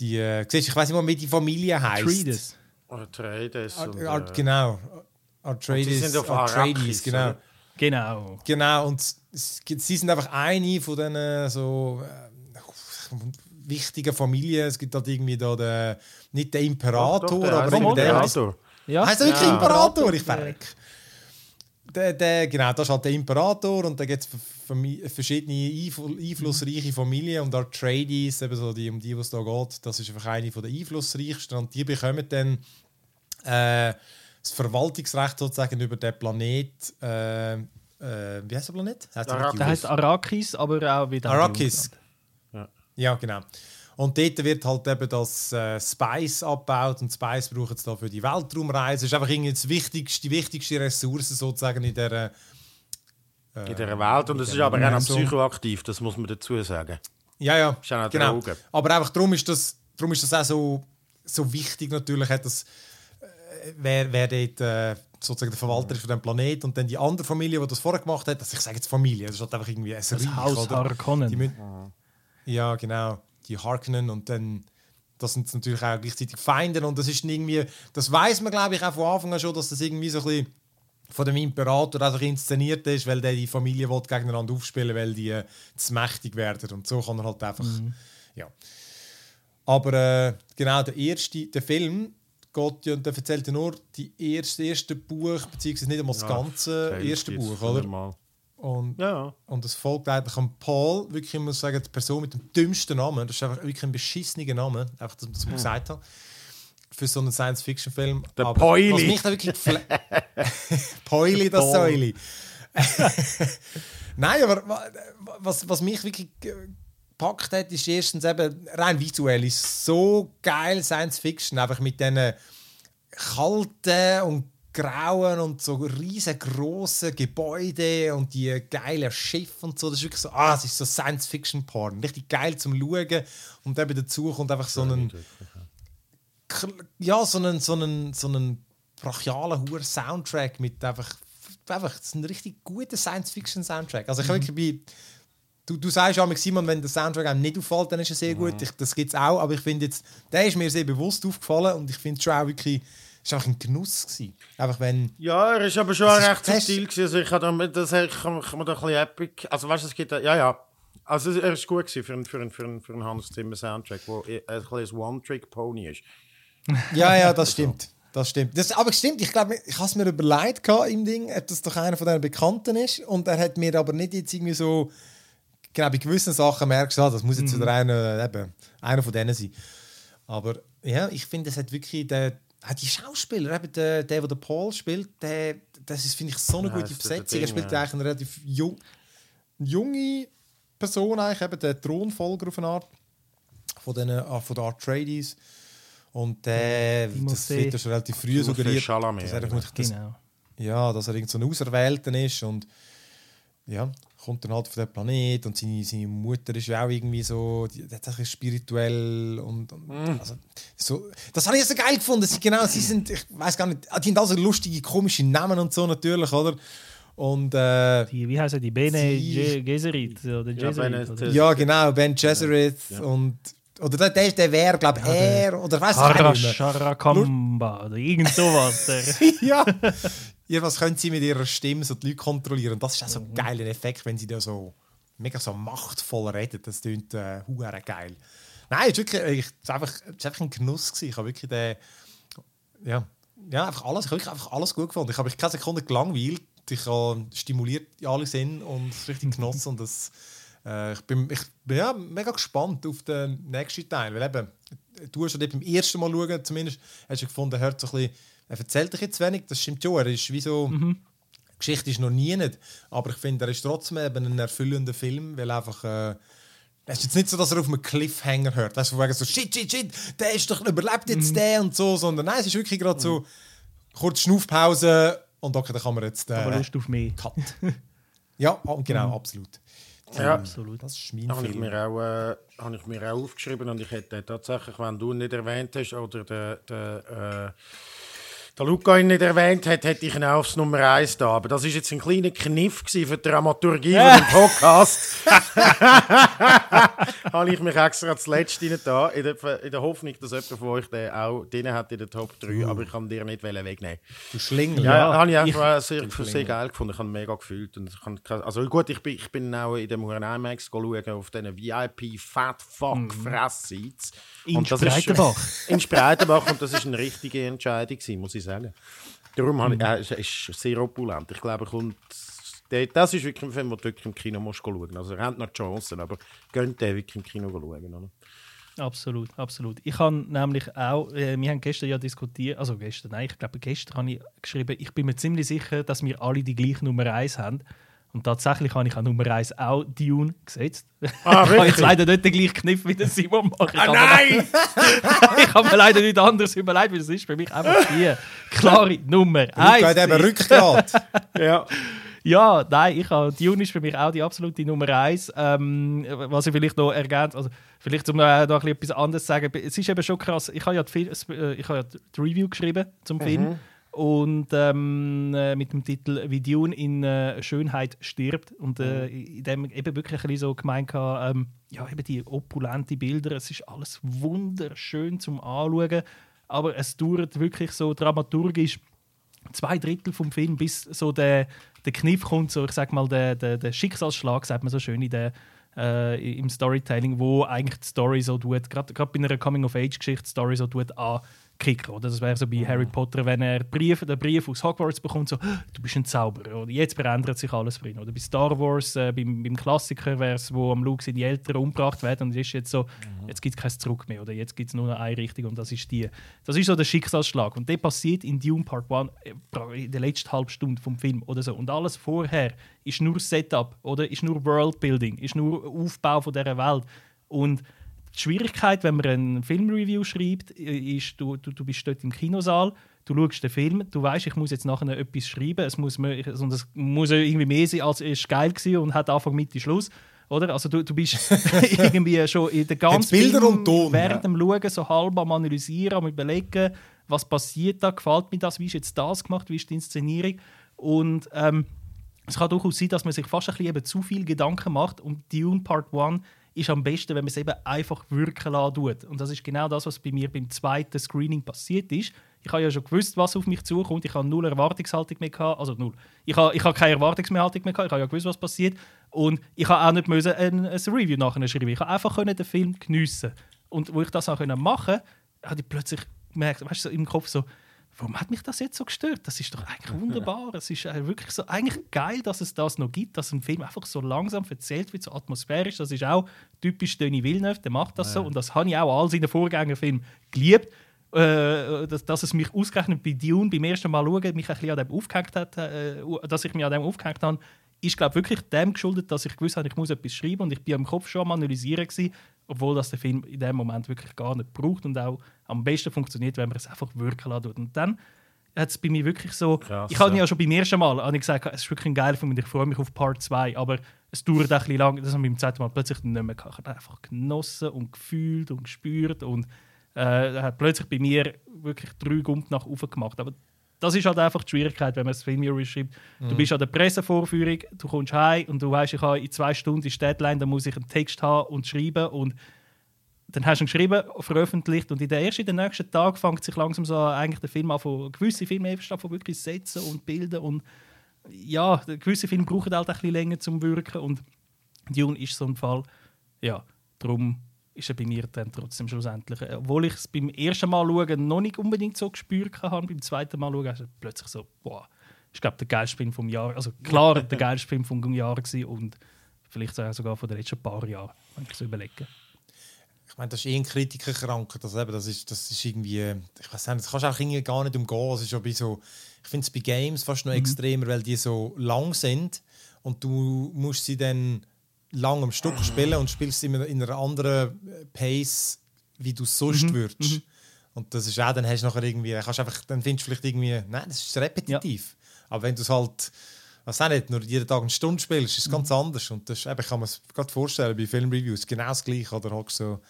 die, äh, siehst, ich weiß nicht mal, wie die Familie heißt. Atreides. Atreides. Und, äh, genau. und die Atreides, sind auf Atreides, Arrakis, genau. oder? Genau. Genau, und sie sind einfach eine von diesen so äh, wichtigen Familien. Es gibt halt irgendwie da den, nicht den Imperator, Doch, doch, der aber der, Imperator. Ja. Heißt er wirklich Ja. Imperator? Ich verreck. Der, der, genau, das ist halt der Imperator und da gibt es verschiedene einfl einflussreiche Familien und Atreides, eben so die, um die, was es da geht, das ist einfach eine von der einflussreichsten und die bekommen dann äh, das Verwaltungsrecht sozusagen über den Planet. Äh, äh, wie heißt der Planet? Heißt der Arrakis. nicht Der heißt Arrakis, aber auch wieder. Arrakis. Ja, genau. Und dort wird halt eben das äh, Spice abgebaut und Spice braucht es da für die Weltraumreise. Das ist einfach irgendwie das wichtigste, die wichtigste Ressource sozusagen in der in dieser Welt. Und es ist aber auch noch psychoaktiv, das muss man dazu sagen. Ja, ja. Ist auch noch genau. Drogen. Aber einfach darum ist das, darum ist das auch so, so wichtig natürlich, hat das, äh, wer, wer dort äh, sozusagen der Verwalter ist von dem Planet und dann die andere Familie, die das vorher gemacht hat, also ich sage jetzt Familie, das ist halt einfach irgendwie ein Das Reich, Haus oder? Harkonnen. Die müssen- Ja, genau. Die Harkonnen und dann das sind natürlich auch gleichzeitig Feinde und das ist irgendwie, das weiß man glaube ich auch von Anfang an schon, dass das irgendwie so ein bisschen von dem Imperator einfach inszeniert ist, weil der die Familie will gegeneinander aufspielen, weil die äh, zu mächtig werden und so kann er halt einfach, ja. Aber äh, genau der erste, der Film geht ja, der erzählt ja nur die erste, erste Buch beziehungsweise nicht einmal das ganze Hälfte erste Buch, oder? mal. Und Ja. und es folgt eigentlich an Paul, wirklich, ich muss sagen, die Person mit dem dümmsten Namen. Das ist einfach wirklich ein beschissener Name, einfach, dass ich das gesagt habe. Für so einen Science-Fiction-Film. Der Aber Poili. Was mich da wirklich Poili, das. Säuli. Nein, aber wa- was, was mich wirklich gepackt hat, ist erstens eben rein visuell ist so geil Science-Fiction, einfach mit diesen kalten und grauen und so riesengroßen Gebäude und die geilen Schiffe und so. Das ist wirklich so, ah, es ist so Science-Fiction-Porn. Richtig geil zum Schauen. Und eben dazu kommt einfach so ein, ja, so einen, so einen, so einen brachialen hohen Soundtrack mit einfach, einfach ein richtig guter Science-Fiction-Soundtrack. Also ich Mhm. habe wirklich bei Du, du sagst ja, Simon, wenn der Soundtrack einem nicht auffällt, dann ist er sehr gut. Ich, das gibt es auch, aber ich finde jetzt, der ist mir sehr bewusst aufgefallen und ich finde es schon auch wirklich, es war einfach ein Genuss. Gewesen. Einfach wenn, Ja, er ist aber schon ist recht subtil gewesen. Also ich habe da, das ich kann, kann da ein bisschen epic. Also weißt du, es gibt ja ja. Also er ist gut gewesen für einen für einen für einen, für einen Hans Zimmer Soundtrack, wo ein bisschen ein One-Trick-Pony ist. ja, ja, das stimmt. Das stimmt. Das, aber stimmt, ich glaube, ich habe es mir überlegt im Ding, ob das doch einer von diesen Bekannten ist. Und er hat mir aber nicht jetzt irgendwie so, genau, bei gewissen Sachen merkst du, ah, das muss jetzt wieder einer, eben, einer von denen sein. Aber ja, ich finde, es hat wirklich der, auch die Schauspieler, eben der, der, der den Paul spielt, der, das ist, finde ich, so eine Ja, gute der Besetzung. Er Ding, spielt ja. eigentlich eine relativ jung, junge Person, eigentlich, eben der Thronfolger auf eine Art, von, den, ah, von den Artrades. Und äh, das wird ja schon relativ früh Timothée suggeriert, Chalamet, dass er, das, Genau. ja, dass er irgend so ein Auserwählter ist und ja, kommt dann halt von dem Planet und seine, seine Mutter ist ja auch irgendwie so, die, die hat spirituell und, und also, so, das habe ich so geil gefunden. Sie, genau, sie sind, ich weiß gar nicht, ah, die haben also lustige, komische Namen und so natürlich, oder? Und äh, Die, wie heißen die? Bene Gesserit oder Ja, Bene- oder? ja, genau, Ben Gesserit und oder der, der, der wäre, glaube ich, er oder weiß ich nicht oder irgend sowas. ja. Jedenfalls können sie mit ihrer Stimme so die Leute kontrollieren. Und das ist auch so ein geiler Effekt, wenn sie da so mega so machtvoll reden. Das klingt äh, geil. Nein, es ist wirklich es ist einfach, es ist einfach ein Genuss. Gewesen. Ich habe wirklich den, ja, ja, einfach alles, ich habe wirklich einfach alles gut gefunden. Ich habe mich keine Sekunde gelangweilt. Ich habe stimuliert in alle Sinne und es richtig genossen. und das, äh, ich bin, ich bin ja, mega gespannt auf den nächsten Teil. Weil eben, du hast ja beim ersten Mal schauen, zumindest, hast du gefunden, hört so ein bisschen, er erzählt dich jetzt wenig, das stimmt schon, er ist wie so, die Geschichte ist noch nie nicht, aber ich finde, er ist trotzdem eben ein erfüllender Film, weil einfach, äh, es ist jetzt nicht so, dass er auf einem Cliffhanger hört, weißt du, von wegen so, shit, shit, shit, der ist doch, überlebt jetzt der und so, sondern nein, es ist wirklich gerade so, kurz Schnaufpause und okay, dann kann man jetzt, Aber äh, Lust auf mehr. Cut. ja, oh, genau, absolut. Ja. Absolut. Das ist mein Habe ich, mir auch, äh, habe ich mir auch aufgeschrieben und ich hätte tatsächlich, wenn du ihn nicht erwähnt hast oder der, der, äh, der Luca ihn nicht erwähnt hat, hätte ich ihn auch aufs Nummer 1 da. Aber das ist jetzt ein kleiner Kniff für die Dramaturgie von dem Podcast. habe ich mich extra zuletzt rein da, in der, in der Hoffnung, dass jemand von euch den auch drin hat in der Top 3, aber ich kann dir nicht wegnehmen. Du Schlingel. Ja, Ja, habe ich ich- einfach sehr, sehr geil gefunden. Ich habe mega gefühlt. Und ich kann, also gut, ich bin, ich bin auch in dem Huren IMAX schauen, auf diesen VIP Fat Fuck Fress Seats. In Spreitenbach. In Spreitenbach. und das ist eine richtige Entscheidung gewesen, muss ich sagen. Darum habe ich, äh, es ist sehr opulent. Ich glaube, er kommt, der, das ist wirklich ein Film, den du wirklich im Kino musst schauen. Also er hat noch Chancen, aber gönnt den wirklich im Kino schauen. Oder? Absolut, absolut. Ich habe nämlich auch, äh, wir haben gestern ja diskutiert, also gestern, nein, ich glaube gestern habe ich geschrieben, ich bin mir ziemlich sicher, dass wir alle die gleiche Nummer 1 haben. Und tatsächlich habe ich an Nummer 1 auch Dune gesetzt. Ah, ich habe jetzt leider nicht den gleichen Kniff wie der Simon macht. Ich Ah, habe mir- nein! ich habe mir leider nicht anders überlegt, weil es ist für mich einfach die klare Nummer Rückgrat 1. eben Rückgrat. ja. Ja, nein, ich habe, Dune ist für mich auch die absolute Nummer eins. Ähm, was ich vielleicht noch ergänzt, also vielleicht um noch, äh, noch ein bisschen etwas anderes zu sagen, es ist eben schon krass, ich habe ja die, Fil- äh, ich habe ja die Review geschrieben zum Film und ähm, äh, mit dem Titel «Wie Dune in äh, Schönheit stirbt» und äh, in dem eben wirklich ein so gemeint habe, ähm, ja, eben die opulente Bilder, es ist alles wunderschön zum Anschauen, aber es dauert wirklich so dramaturgisch zwei Drittel vom Film, bis so der, der Kniff kommt, so ich sag mal, der, der, der Schicksalsschlag, sagt man so schön in der, äh, im Storytelling, wo eigentlich die Story so tut, gerade bei einer Coming-of-Age-Geschichte, die Story so tut ankicken. Oder? Das wäre so bei Harry Potter, wenn er Brief, den Brief aus Hogwarts bekommt, so, du bist ein Zauberer. Oder jetzt verändert sich alles drin. Oder bei Star Wars, äh, beim, beim Klassiker wäre es, wo am Luke seine Eltern umgebracht werden und es ist jetzt so, jetzt gibt es kein Zurück mehr. Oder jetzt gibt es nur noch eine Richtung und das ist die. Das ist so der Schicksalsschlag. Und der passiert in Dune Part 1 äh, in der letzten halben Stunde vom Film oder so. Und alles vorher ist nur Setup oder ist nur Worldbuilding, ist nur Aufbau von dieser Welt. Und die Schwierigkeit, wenn man ein Filmreview schreibt, ist, du, du, du bist dort im Kinosaal, du schaust den Film, du weißt, ich muss jetzt nachher etwas schreiben, es muss, und es muss irgendwie mehr sein, als es geil war und hat Anfang, Mitte, Schluss. Oder? Also du, du bist irgendwie schon in der ganzen Bilder und Ton, während dem Schauen so halb am Analysieren, am Überlegen, was passiert da, gefällt mir das, wie ist jetzt das gemacht, wie ist die Inszenierung. Und ähm, es kann durchaus sein, dass man sich fast ein bisschen eben zu viel Gedanken macht und Dune Part 1 ist am besten, wenn man es eben einfach wirken lassen tut. Und das ist genau das, was bei mir beim zweiten Screening passiert ist. Ich habe ja schon gewusst, was auf mich zukommt. Ich habe null Erwartungshaltung mehr gehabt. Also null. Ich habe, ich habe keine Erwartungshaltung mehr gehabt. Ich habe ja gewusst, was passiert. Und ich habe auch nicht müssen ein, ein Review nachher schreiben. Ich habe einfach können den Film geniessen. Und wo ich das auch machen, habe ich plötzlich gemerkt, weißt du, so im Kopf so, warum hat mich das jetzt so gestört? Das ist doch eigentlich wunderbar. Es ist äh, wirklich so eigentlich geil, dass es das noch gibt, dass ein Film einfach so langsam erzählt wird, so atmosphärisch. Das ist auch typisch Denis Villeneuve, der macht das so. Und das habe ich auch all seinen Vorgängerfilmen geliebt. Äh, dass, dass es mich ausgerechnet bei Dune beim ersten Mal schauen, mich ein bisschen an dem aufgehängt hat, äh, dass ich mich an dem aufgehängt habe, ist glaube wirklich dem geschuldet, dass ich gewusst habe, ich muss etwas schreiben und ich bin im Kopf schon am analysieren gewesen, obwohl das der Film in dem Moment wirklich gar nicht braucht und auch am besten funktioniert, wenn man es einfach wirken lässt. Und dann hat es bei mir wirklich so, Krass, ich habe ja. ja schon beim ersten Mal habe ich gesagt, es ist wirklich ein geiler Film und ich freue mich auf Part 2, aber es dauert ein bisschen lang, das habe ich beim zweiten Mal plötzlich nicht mehr gehabt. Ich habe einfach genossen und gefühlt und gespürt und äh, hat plötzlich bei mir wirklich drei Gumpen nach oben gemacht. Aber das ist halt einfach die Schwierigkeit, wenn man das Film schreibt. Du bist an der Pressevorführung, du kommst heim und du weißt, ich habe in zwei Stunden die Deadline, da muss ich einen Text haben und schreiben und dann hast du ihn geschrieben, veröffentlicht und in der ersten, den nächsten Tag fängt sich langsam so eigentlich der Film an, von gewisse Filme eben von wirklich setzen und bilden und ja, gewisse Filme brauchen halt ein bisschen länger zum Wirken und Dune ist so ein Fall. Ja, darum ist er bei mir dann trotzdem schlussendlich. äh, Obwohl ich es beim ersten Mal schauen noch nicht unbedingt so gespürt habe, beim zweiten Mal schauen, ist er plötzlich so, boah, ich glaube der geilste Film vom Jahr, also klar der geilste Film vom Jahr gewesen und vielleicht sogar von den letzten paar Jahren, wenn ich so überlege. Ich meine, das ist eh ein Kritikerkrankheit. Also eben, das, ist, das ist irgendwie, ich weiß nicht, das kannst du auch irgendwie gar nicht umgehen. Es ist bei so, ich finde es bei Games fast noch extremer, weil die so lang sind und du musst sie dann lang am Stück spielen und spielst sie in einer- in einer anderen äh, Pace, wie du es sonst würdest. Und das ist auch, dann hast du nachher irgendwie, kannst einfach, dann findest du vielleicht irgendwie, nein, das ist repetitiv. Aber wenn du es halt, was auch nicht, nur jeden Tag eine Stunde spielst, ist es ganz anders. Und das ist, eben, ich kann mir es gerade vorstellen, bei Filmreviews genau das Gleiche. Oder hockst so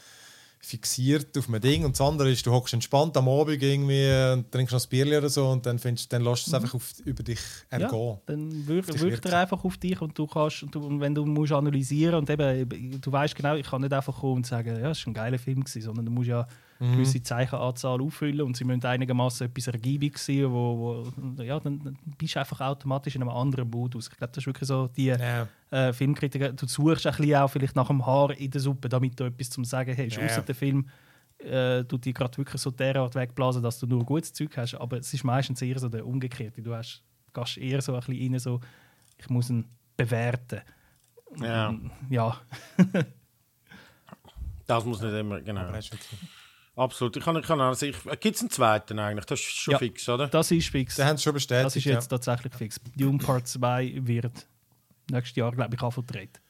fixiert auf einem Ding und das andere ist, du hockst entspannt am Abend irgendwie und trinkst noch ein Bier oder so und dann, findest, dann lässt du es einfach auf, über dich ergehen. dann wirkt, wirkt er einfach auf dich und du kannst, und, du, und wenn du musst analysieren und eben, du weißt genau, ich kann nicht einfach kommen und sagen, ja, es war ein geiler Film, gewesen, sondern du musst ja eine gewisse Zeichenanzahl auffüllen und sie müssen einigermaßen etwas ergiebig sein, wo, wo ja, dann, dann bist du einfach automatisch in einem anderen Modus. Ich glaube, das ist wirklich so die Ja. äh, Filmkritiker, du suchst ein bisschen auch vielleicht nach dem Haar in der Suppe, damit du etwas zum Sagen hast. Ja. Außer der Film äh, tut dir gerade wirklich so derart wegblasen, dass du nur gutes Zeug hast. Aber es ist meistens eher so der Umgekehrte. Du hast, gehst eher so ein bisschen rein, so, ich muss ihn bewerten. Ja. Ja, Das muss nicht immer, genau. Absolut. Ich kann, ich kann also ich, Gibt es einen zweiten eigentlich? Das ist schon Ja. fix, oder? das ist fix. Den haben sie schon bestätigt. Das ist jetzt tatsächlich fix. Dune Part 2 wird nächstes Jahr, glaube ich, anvertreten.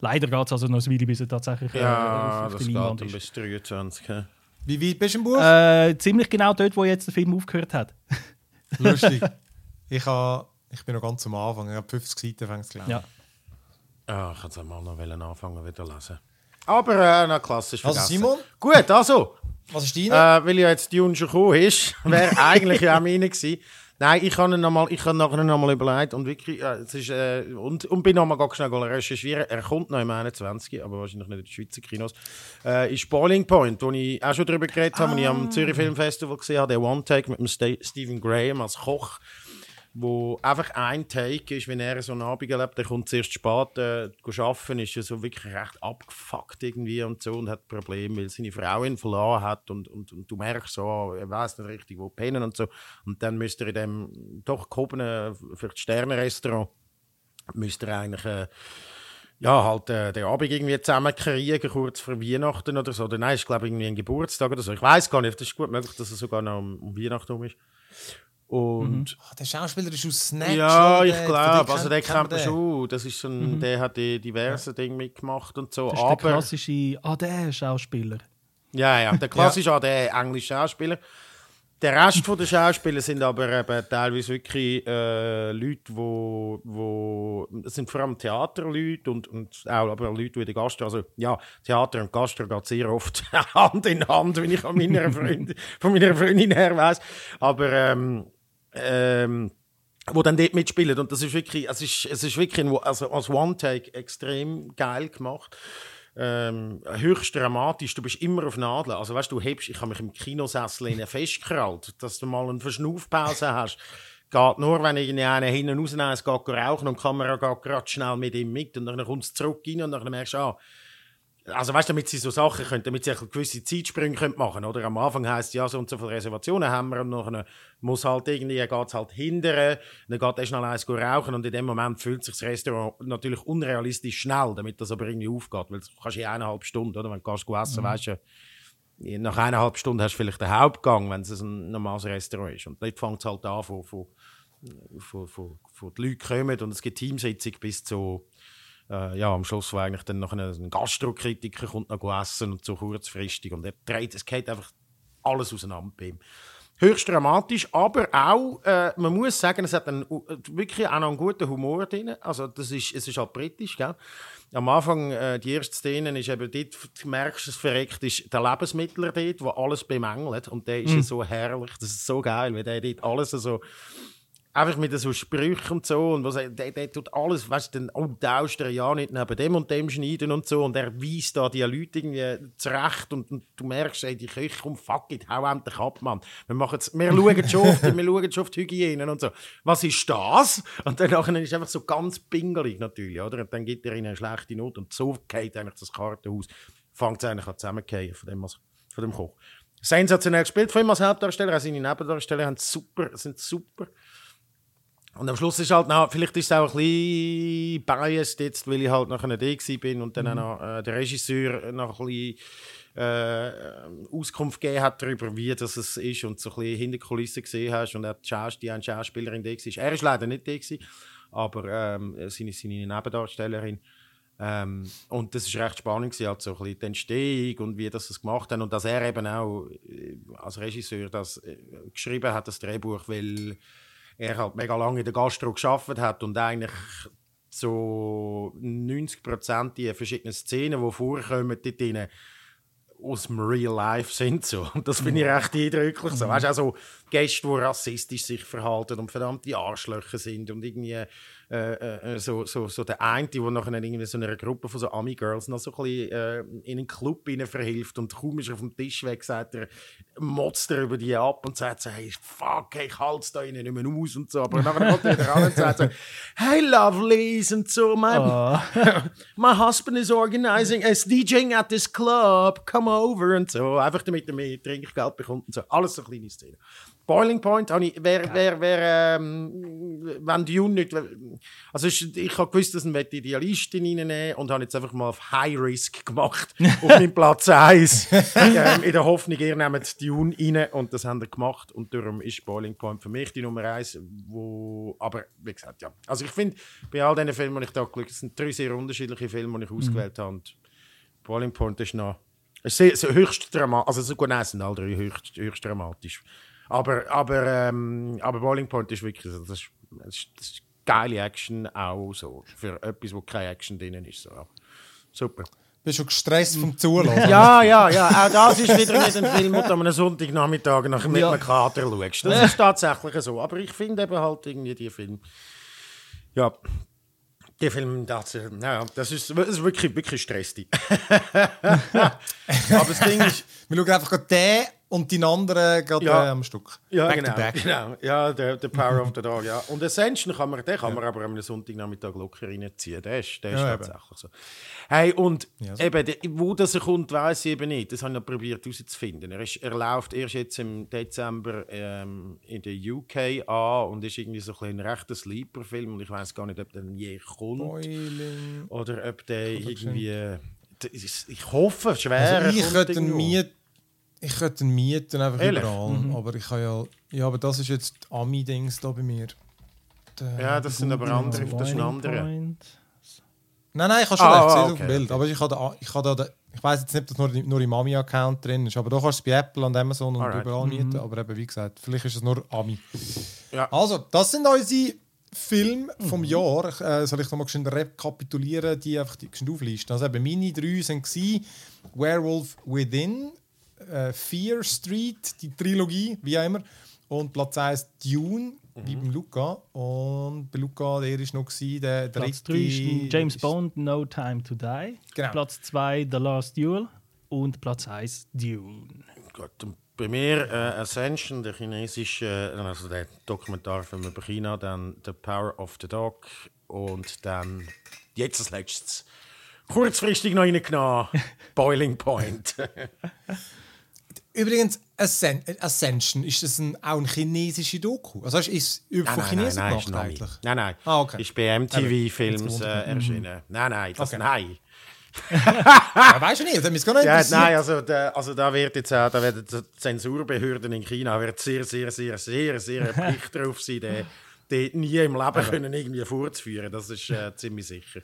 Leider geht es also noch ein Weile, bis er tatsächlich äh, Ja, auf, auf das der geht Leinwand dann ist. bis 23. hä? Wie weit bist du im Buch? Äh, ziemlich genau dort, wo jetzt der Film aufgehört hat. Lustig. Ich, ha, ich bin noch ganz am Anfang. Ich habe 50 Seiten fängt es gelesen. Ja. Ah, ich hätte mal noch wollen anfangen wieder lesen. Aber äh, na klassisch Also vergessen. Simon, Gut, also, was ist deine? äh, weil ja jetzt Dune schon gekommen ist, wäre eigentlich ja auch meine gewesen. Nein, ich habe noch mal, ich habe nachher noch mal überlegt und wirklich, äh, es ist, äh, und, und bin noch mal ganz schnell recherchieren. Er kommt noch im 21, aber wahrscheinlich nicht in den Schweizer Kinos. Äh, ist Boiling Point, wo ich auch schon drüber geredet habe, wo ich am Zürich Film Festival gesehen habe, der One Take mit dem Ste Stephen Graham als Koch wo einfach ein Take ist, wenn er so einen Abend erlebt, der kommt zuerst spät äh, arbeiten, ist er so wirklich recht abgefuckt irgendwie und so und hat Probleme, weil seine Frau ihn verloren hat und, und, und du merkst so, er weiß nicht richtig, wo pennen und so und dann müsste er in dem doch gehobenen, vielleicht Sternenrestaurant, müsste er eigentlich äh, ja, halt äh, den Abend irgendwie zusammenkriegen, kurz vor Weihnachten oder so. Oder nein, ist glaube ich irgendwie ein Geburtstag oder so. Ich weiß gar nicht, das ist gut möglich, dass er sogar noch um, um Weihnachten rum ist. Und Ah, der Schauspieler ist aus Snatch. ja, oder? ich glaube, also den kennt man schon. Das ist so ein, Der hat die diverse Dinge mitgemacht und so. Das ist der aber klassische, der Schauspieler. ja, ja, der klassische ja. der englische Schauspieler. Der Rest von der Schauspieler sind aber eben teilweise wirklich äh, Leute, wo, wo es sind vor allem Theaterleute und, und auch aber Leute, die in der Gastro, also ja, Theater und Gastro geht sehr oft Hand in Hand, wenn ich an meiner Freundin, von meiner Freundin her weiß. Aber ähm, ähm, wo dann dort mitspielen und das ist wirklich, es ist, es ist wirklich ein, also als One Take extrem geil gemacht. Ähm, höchst dramatisch, du bist immer auf Nadeln. Also weißt du, hebst, ich habe mich im Kinosessel festgekrallt, dass du mal eine Verschnaufpause hast. Geht nur, wenn irgendwie einer hinten rausnimmt, es geht rauchen und die Kamera geht gerade schnell mit ihm mit und dann kommt es zurück rein und dann merkst du, ah, also weißt du, damit sie so Sachen können, damit sie gewisse Zeitsprünge können machen oder? Am Anfang heisst es, ja, so und so viele Reservationen haben wir und dann muss halt irgendwie, geht es halt hindern, dann geht er schnell eins rauchen und in dem Moment fühlt sich das Restaurant natürlich unrealistisch schnell, damit das aber irgendwie aufgeht, weil du kannst in eineinhalb Stunden, oder? Wenn du essen, mhm. weißt du, nach eineinhalb Stunden hast du vielleicht den Hauptgang, wenn es ein normales Restaurant ist. Und dort fängt es halt an, von, von, von, von, von die Leute kommen und es gibt Teamsitzung bis zu äh, ja, am Schluss war eigentlich dann noch ein, ein Gastrokritiker kommt noch essen und so kurzfristig und er dreht, es geht einfach alles auseinander bei ihm. Höchst dramatisch, aber auch, äh, man muss sagen, es hat einen, wirklich auch noch einen guten Humor drin. Also das ist, es ist halt britisch, gell? Am Anfang, äh, die erste Szene ist eben dort, du merkst, es verreckt, ist der Lebensmittler dort, der alles bemängelt und der ist ja so herrlich, das ist so geil, weil der dort alles so einfach mit so Sprüchen und so und was der, der tut alles, weißt du, dann, oh, tauscht er ja nicht neben dem und dem schneiden und so und er weist da die Leute irgendwie zurecht und, und du merkst, ey, die Köche, komm, fuck it, hau endlich ab, Mann. Wir, machen's, wir, schauen schon auf, die- wir schauen schon auf die Hygiene und so. Was ist das? Und dann nachher ist einfach so ganz pingelig natürlich, oder? Und dann gibt er ihnen eine schlechte Not und so geht eigentlich das Kartenhaus, fängt es eigentlich an zusammenzugehen von dem, von dem Koch. Sensationell gespielt von ihm als Hauptdarsteller, auch seine Nebendarsteller haben super, sind super. Und am Schluss ist halt, na, vielleicht ist es auch ein bisschen biased jetzt, weil ich halt nachher nicht da bin und dann auch noch äh, der Regisseur noch ein bisschen äh, Auskunft gegeben hat darüber, wie das es ist und so ein bisschen hinter die Kulissen gesehen hast und auch die, Schaus die eine Schauspielerin da war. Er ist leider nicht da gewesen, aber ähm, seine, seine Nebendarstellerin. Ähm, und das ist recht spannend gewesen, halt so ein bisschen die Entstehung und wie das es gemacht hat und dass er eben auch äh, als Regisseur das äh, geschrieben hat, das Drehbuch, weil er halt mega lange in der Gastro geschafft hat und eigentlich so 90 Prozent die verschiedenen Szenen, die vorkommen, dort drin, aus dem Real Life sind so. Und das finde ich recht eindrücklich. So. Weißt du, auch so Gäste, die rassistisch sich verhalten und verdammte Arschlöcher sind und irgendwie äh, äh, so, so, so der eine, der nachher irgendwie so einer Gruppe von so Ami-Girls noch so ein bisschen äh, in einen Club rein verhilft und kaum ist er vom Tisch weg, sagt er, motzt er über die ab und sagt so, hey, fuck, hey, ich halte es da innen nicht mehr aus und so. Aber dann kommt er wieder an und sagt so, hey, lovelies und so, my, Ah. my husband is organizing, is DJing at this club, come over und so. Einfach damit er mehr Trinkgeld bekommt und so. Alles so kleine Szenen. Boiling Point, ich, wer, wer, wer, ähm, wenn Dune nicht, also ich, ich habe gewusst, dass ich die Idealistin reinnehmen und habe jetzt einfach mal auf High Risk gemacht, auf meinem Platz 1, ähm, in der Hoffnung, ihr nehmt Dune rein und das haben wir gemacht. Und darum ist Boiling Point für mich die Nummer 1, wo, aber wie gesagt, ja. Also ich finde, bei all diesen Filmen, die ich da geschaut habe, es sind drei sehr unterschiedliche Filme, die ich ausgewählt habe. Und Boiling Point ist noch ist sehr, sehr höchst dramatisch, also so gut, nein, sind alle drei höchst, höchst dramatisch. Aber, aber, ähm, aber Boiling Point ist wirklich, das ist, das ist, das ist geile Action auch so, für etwas, wo keine Action drin ist. So. Super. Bist du gestresst vom Zulassen? Ja, ja, ja. Auch das ist wieder nicht ein Film, den du am einem Sonntagnachmittag nach mit Ja. einem Kater schaust. Das ist tatsächlich so. Aber ich finde eben halt irgendwie die Film. Ja. Die Film, das, äh, ja, das, ist, das ist wirklich, wirklich stressig. Aber das Ding ist, Wir schauen einfach gerade den und den anderen gerade Ja. äh, am Stück. Ja, back genau, to back. genau. Ja, der, der Power of the Dog, ja. Und Ascension kann man, den kann man aber am Sonntagnachmittag locker reinziehen. Der ist, der ist Ja, eben. tatsächlich so. Hey, und Ja, so. eben, wo das er kommt, weiß ich eben nicht. Das habe ich noch probiert herauszufinden. Er, ist, er läuft erst jetzt im Dezember ähm, in der UK an und ist irgendwie so ein, ein rechter Sleeper-Film. Und ich weiß gar nicht, ob der je kommt. Boiling. Oder ob der irgendwie... äh, Ich hoffe, schwer. Also ich könnte mieten. Ich könnte ihn mieten einfach Ehrlich? überall. Aber ich kann ja. Ja, aber das ist jetzt die Ami-Dings da bei mir. Der- Ja, das sind aber andere. Das ist ein anderer. Nein, nein, ich habe schon Ah, recht, ah, auf dem okay, Bild. Aber ich habe da, ich habe da, ich weiß jetzt nicht, ob das nur, nur im Ami-Account drin ist, aber da kannst du es bei Apple und Amazon und Alright. überall mieten. Aber eben, wie gesagt, vielleicht ist es nur Ami. Ja. Also, das sind unsere Filme vom Jahr. Ich, äh, soll ich nochmal schnell rekapitulieren, die einfach die auflisten. Also eben, meine drei waren Werewolf Within, äh, Fear Street, die Trilogie, wie auch immer, und Platz 1 Dune, wie beim Luca. Und bei Luca, der war noch gewesen, der Platz dritte... 3 ist James Bond, No Time to Die. Genau. Platz 2 The Last Duel. Und Platz 1 Dune. Gut, bei mir äh, Ascension, der chinesische, äh, also der Dokumentarfilm über China, dann The Power of the Dog und dann jetzt als letztes kurzfristig noch reingenommen Boiling Point. Übrigens, Ascen Ascension, ist das ein, auch eine chinesische Doku? Also ist es über- von Chinesen nein, gemacht ist noch eigentlich? Nein, nein. Ah, okay. Ist bei MTV Films jetzt äh, erschienen. Nein, nein, das Okay. nein. Ja, weißt du nicht, das mich gar nicht Ja, nein, also, da, also da wird jetzt auch, da werden die Zensurbehörden in China wird sehr, sehr, sehr, sehr, sehr Pflicht drauf sein, die, die nie im Leben können irgendwie vorzuführen. Das ist äh, ziemlich sicher.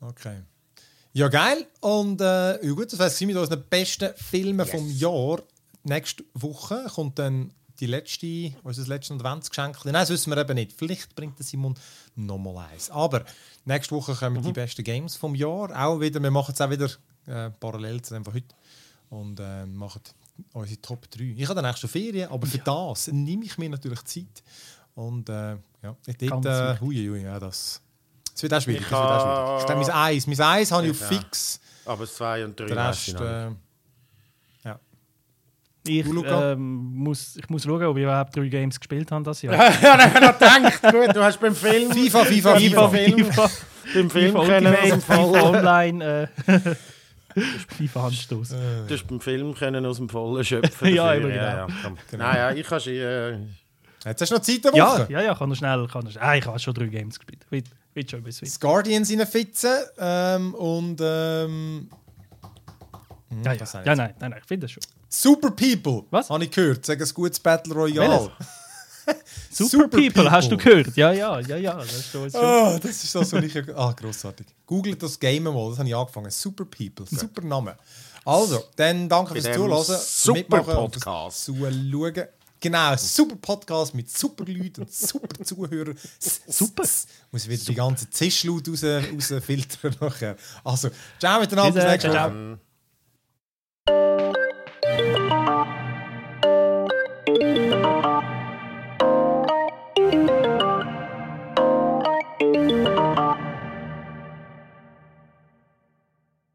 Okay. Ja, geil. Und äh, ja gut, das wäre mit unseren besten Filmen vom Jahr. Nächste Woche kommt dann die letzte, unser letztes Adventsgeschenk. Nein, das wissen wir eben nicht. Vielleicht bringt der Simon nochmal eins. Aber nächste Woche kommen die besten Games vom Jahr. Auch wieder, wir machen es auch wieder äh, parallel zu dem von heute. Und äh, machen unsere Top 3. Ich habe dann nächste Ferien, aber für das nehme ich mir natürlich Zeit. Und äh, ja, dort, Ganz äh, hui, hui, ja, das, das wird auch schwierig. Ich Das wird auch schwierig. Ich mein Eis. Mein Eis habe ich auf Ja. fix. Aber das 2 und 3 Der weiss ich Rest, äh, ja. Ich, ähm, muss, ich muss schauen, ob ich überhaupt drei Games gespielt habe das Jahr. ja, habe ich noch gedacht, gut, du hast beim Film... FIFA, FIFA, FIFA, FIFA. Film, FIFA, beim Film FIFA können aus Ultimate, dem FIFA Vollen... Online. Äh, FIFA Handstoß. Du hast beim Film können aus dem Vollen schöpfen. Ja, immer genau. ja, komm. Nein, ja, ich habe schon... Äh, Jetzt hast du noch Zeit eine Ja, Woche. ja, ja, kann er schnell. Kann er, ah, ich habe schon drei Games gespielt. Wird, schon ein bisschen. Das Guardians in der Fitze ähm, und ähm, Ja, ja, ja jetzt. nein, nein, nein, ich finde das schon. Super People. Was? Habe ich gehört. Sagen ein gutes Battle Royale. Super, Super People, People. hast du gehört? Ja, ja, ja, ja. Das ist schon. Oh, das ist das, was ich. Ah, grossartig. Googelt das Game mal, das habe ich angefangen. Super People, super Name. Also, dann danke fürs Zuhören. super Podcast. Zuschauen. Genau, super Podcast mit super Leuten und super Zuhörern. super. Muss ich wieder super. die ganze Zischlaut raus, rausfiltern nachher. Also, ciao miteinander, bis nächste ciao. Ähm.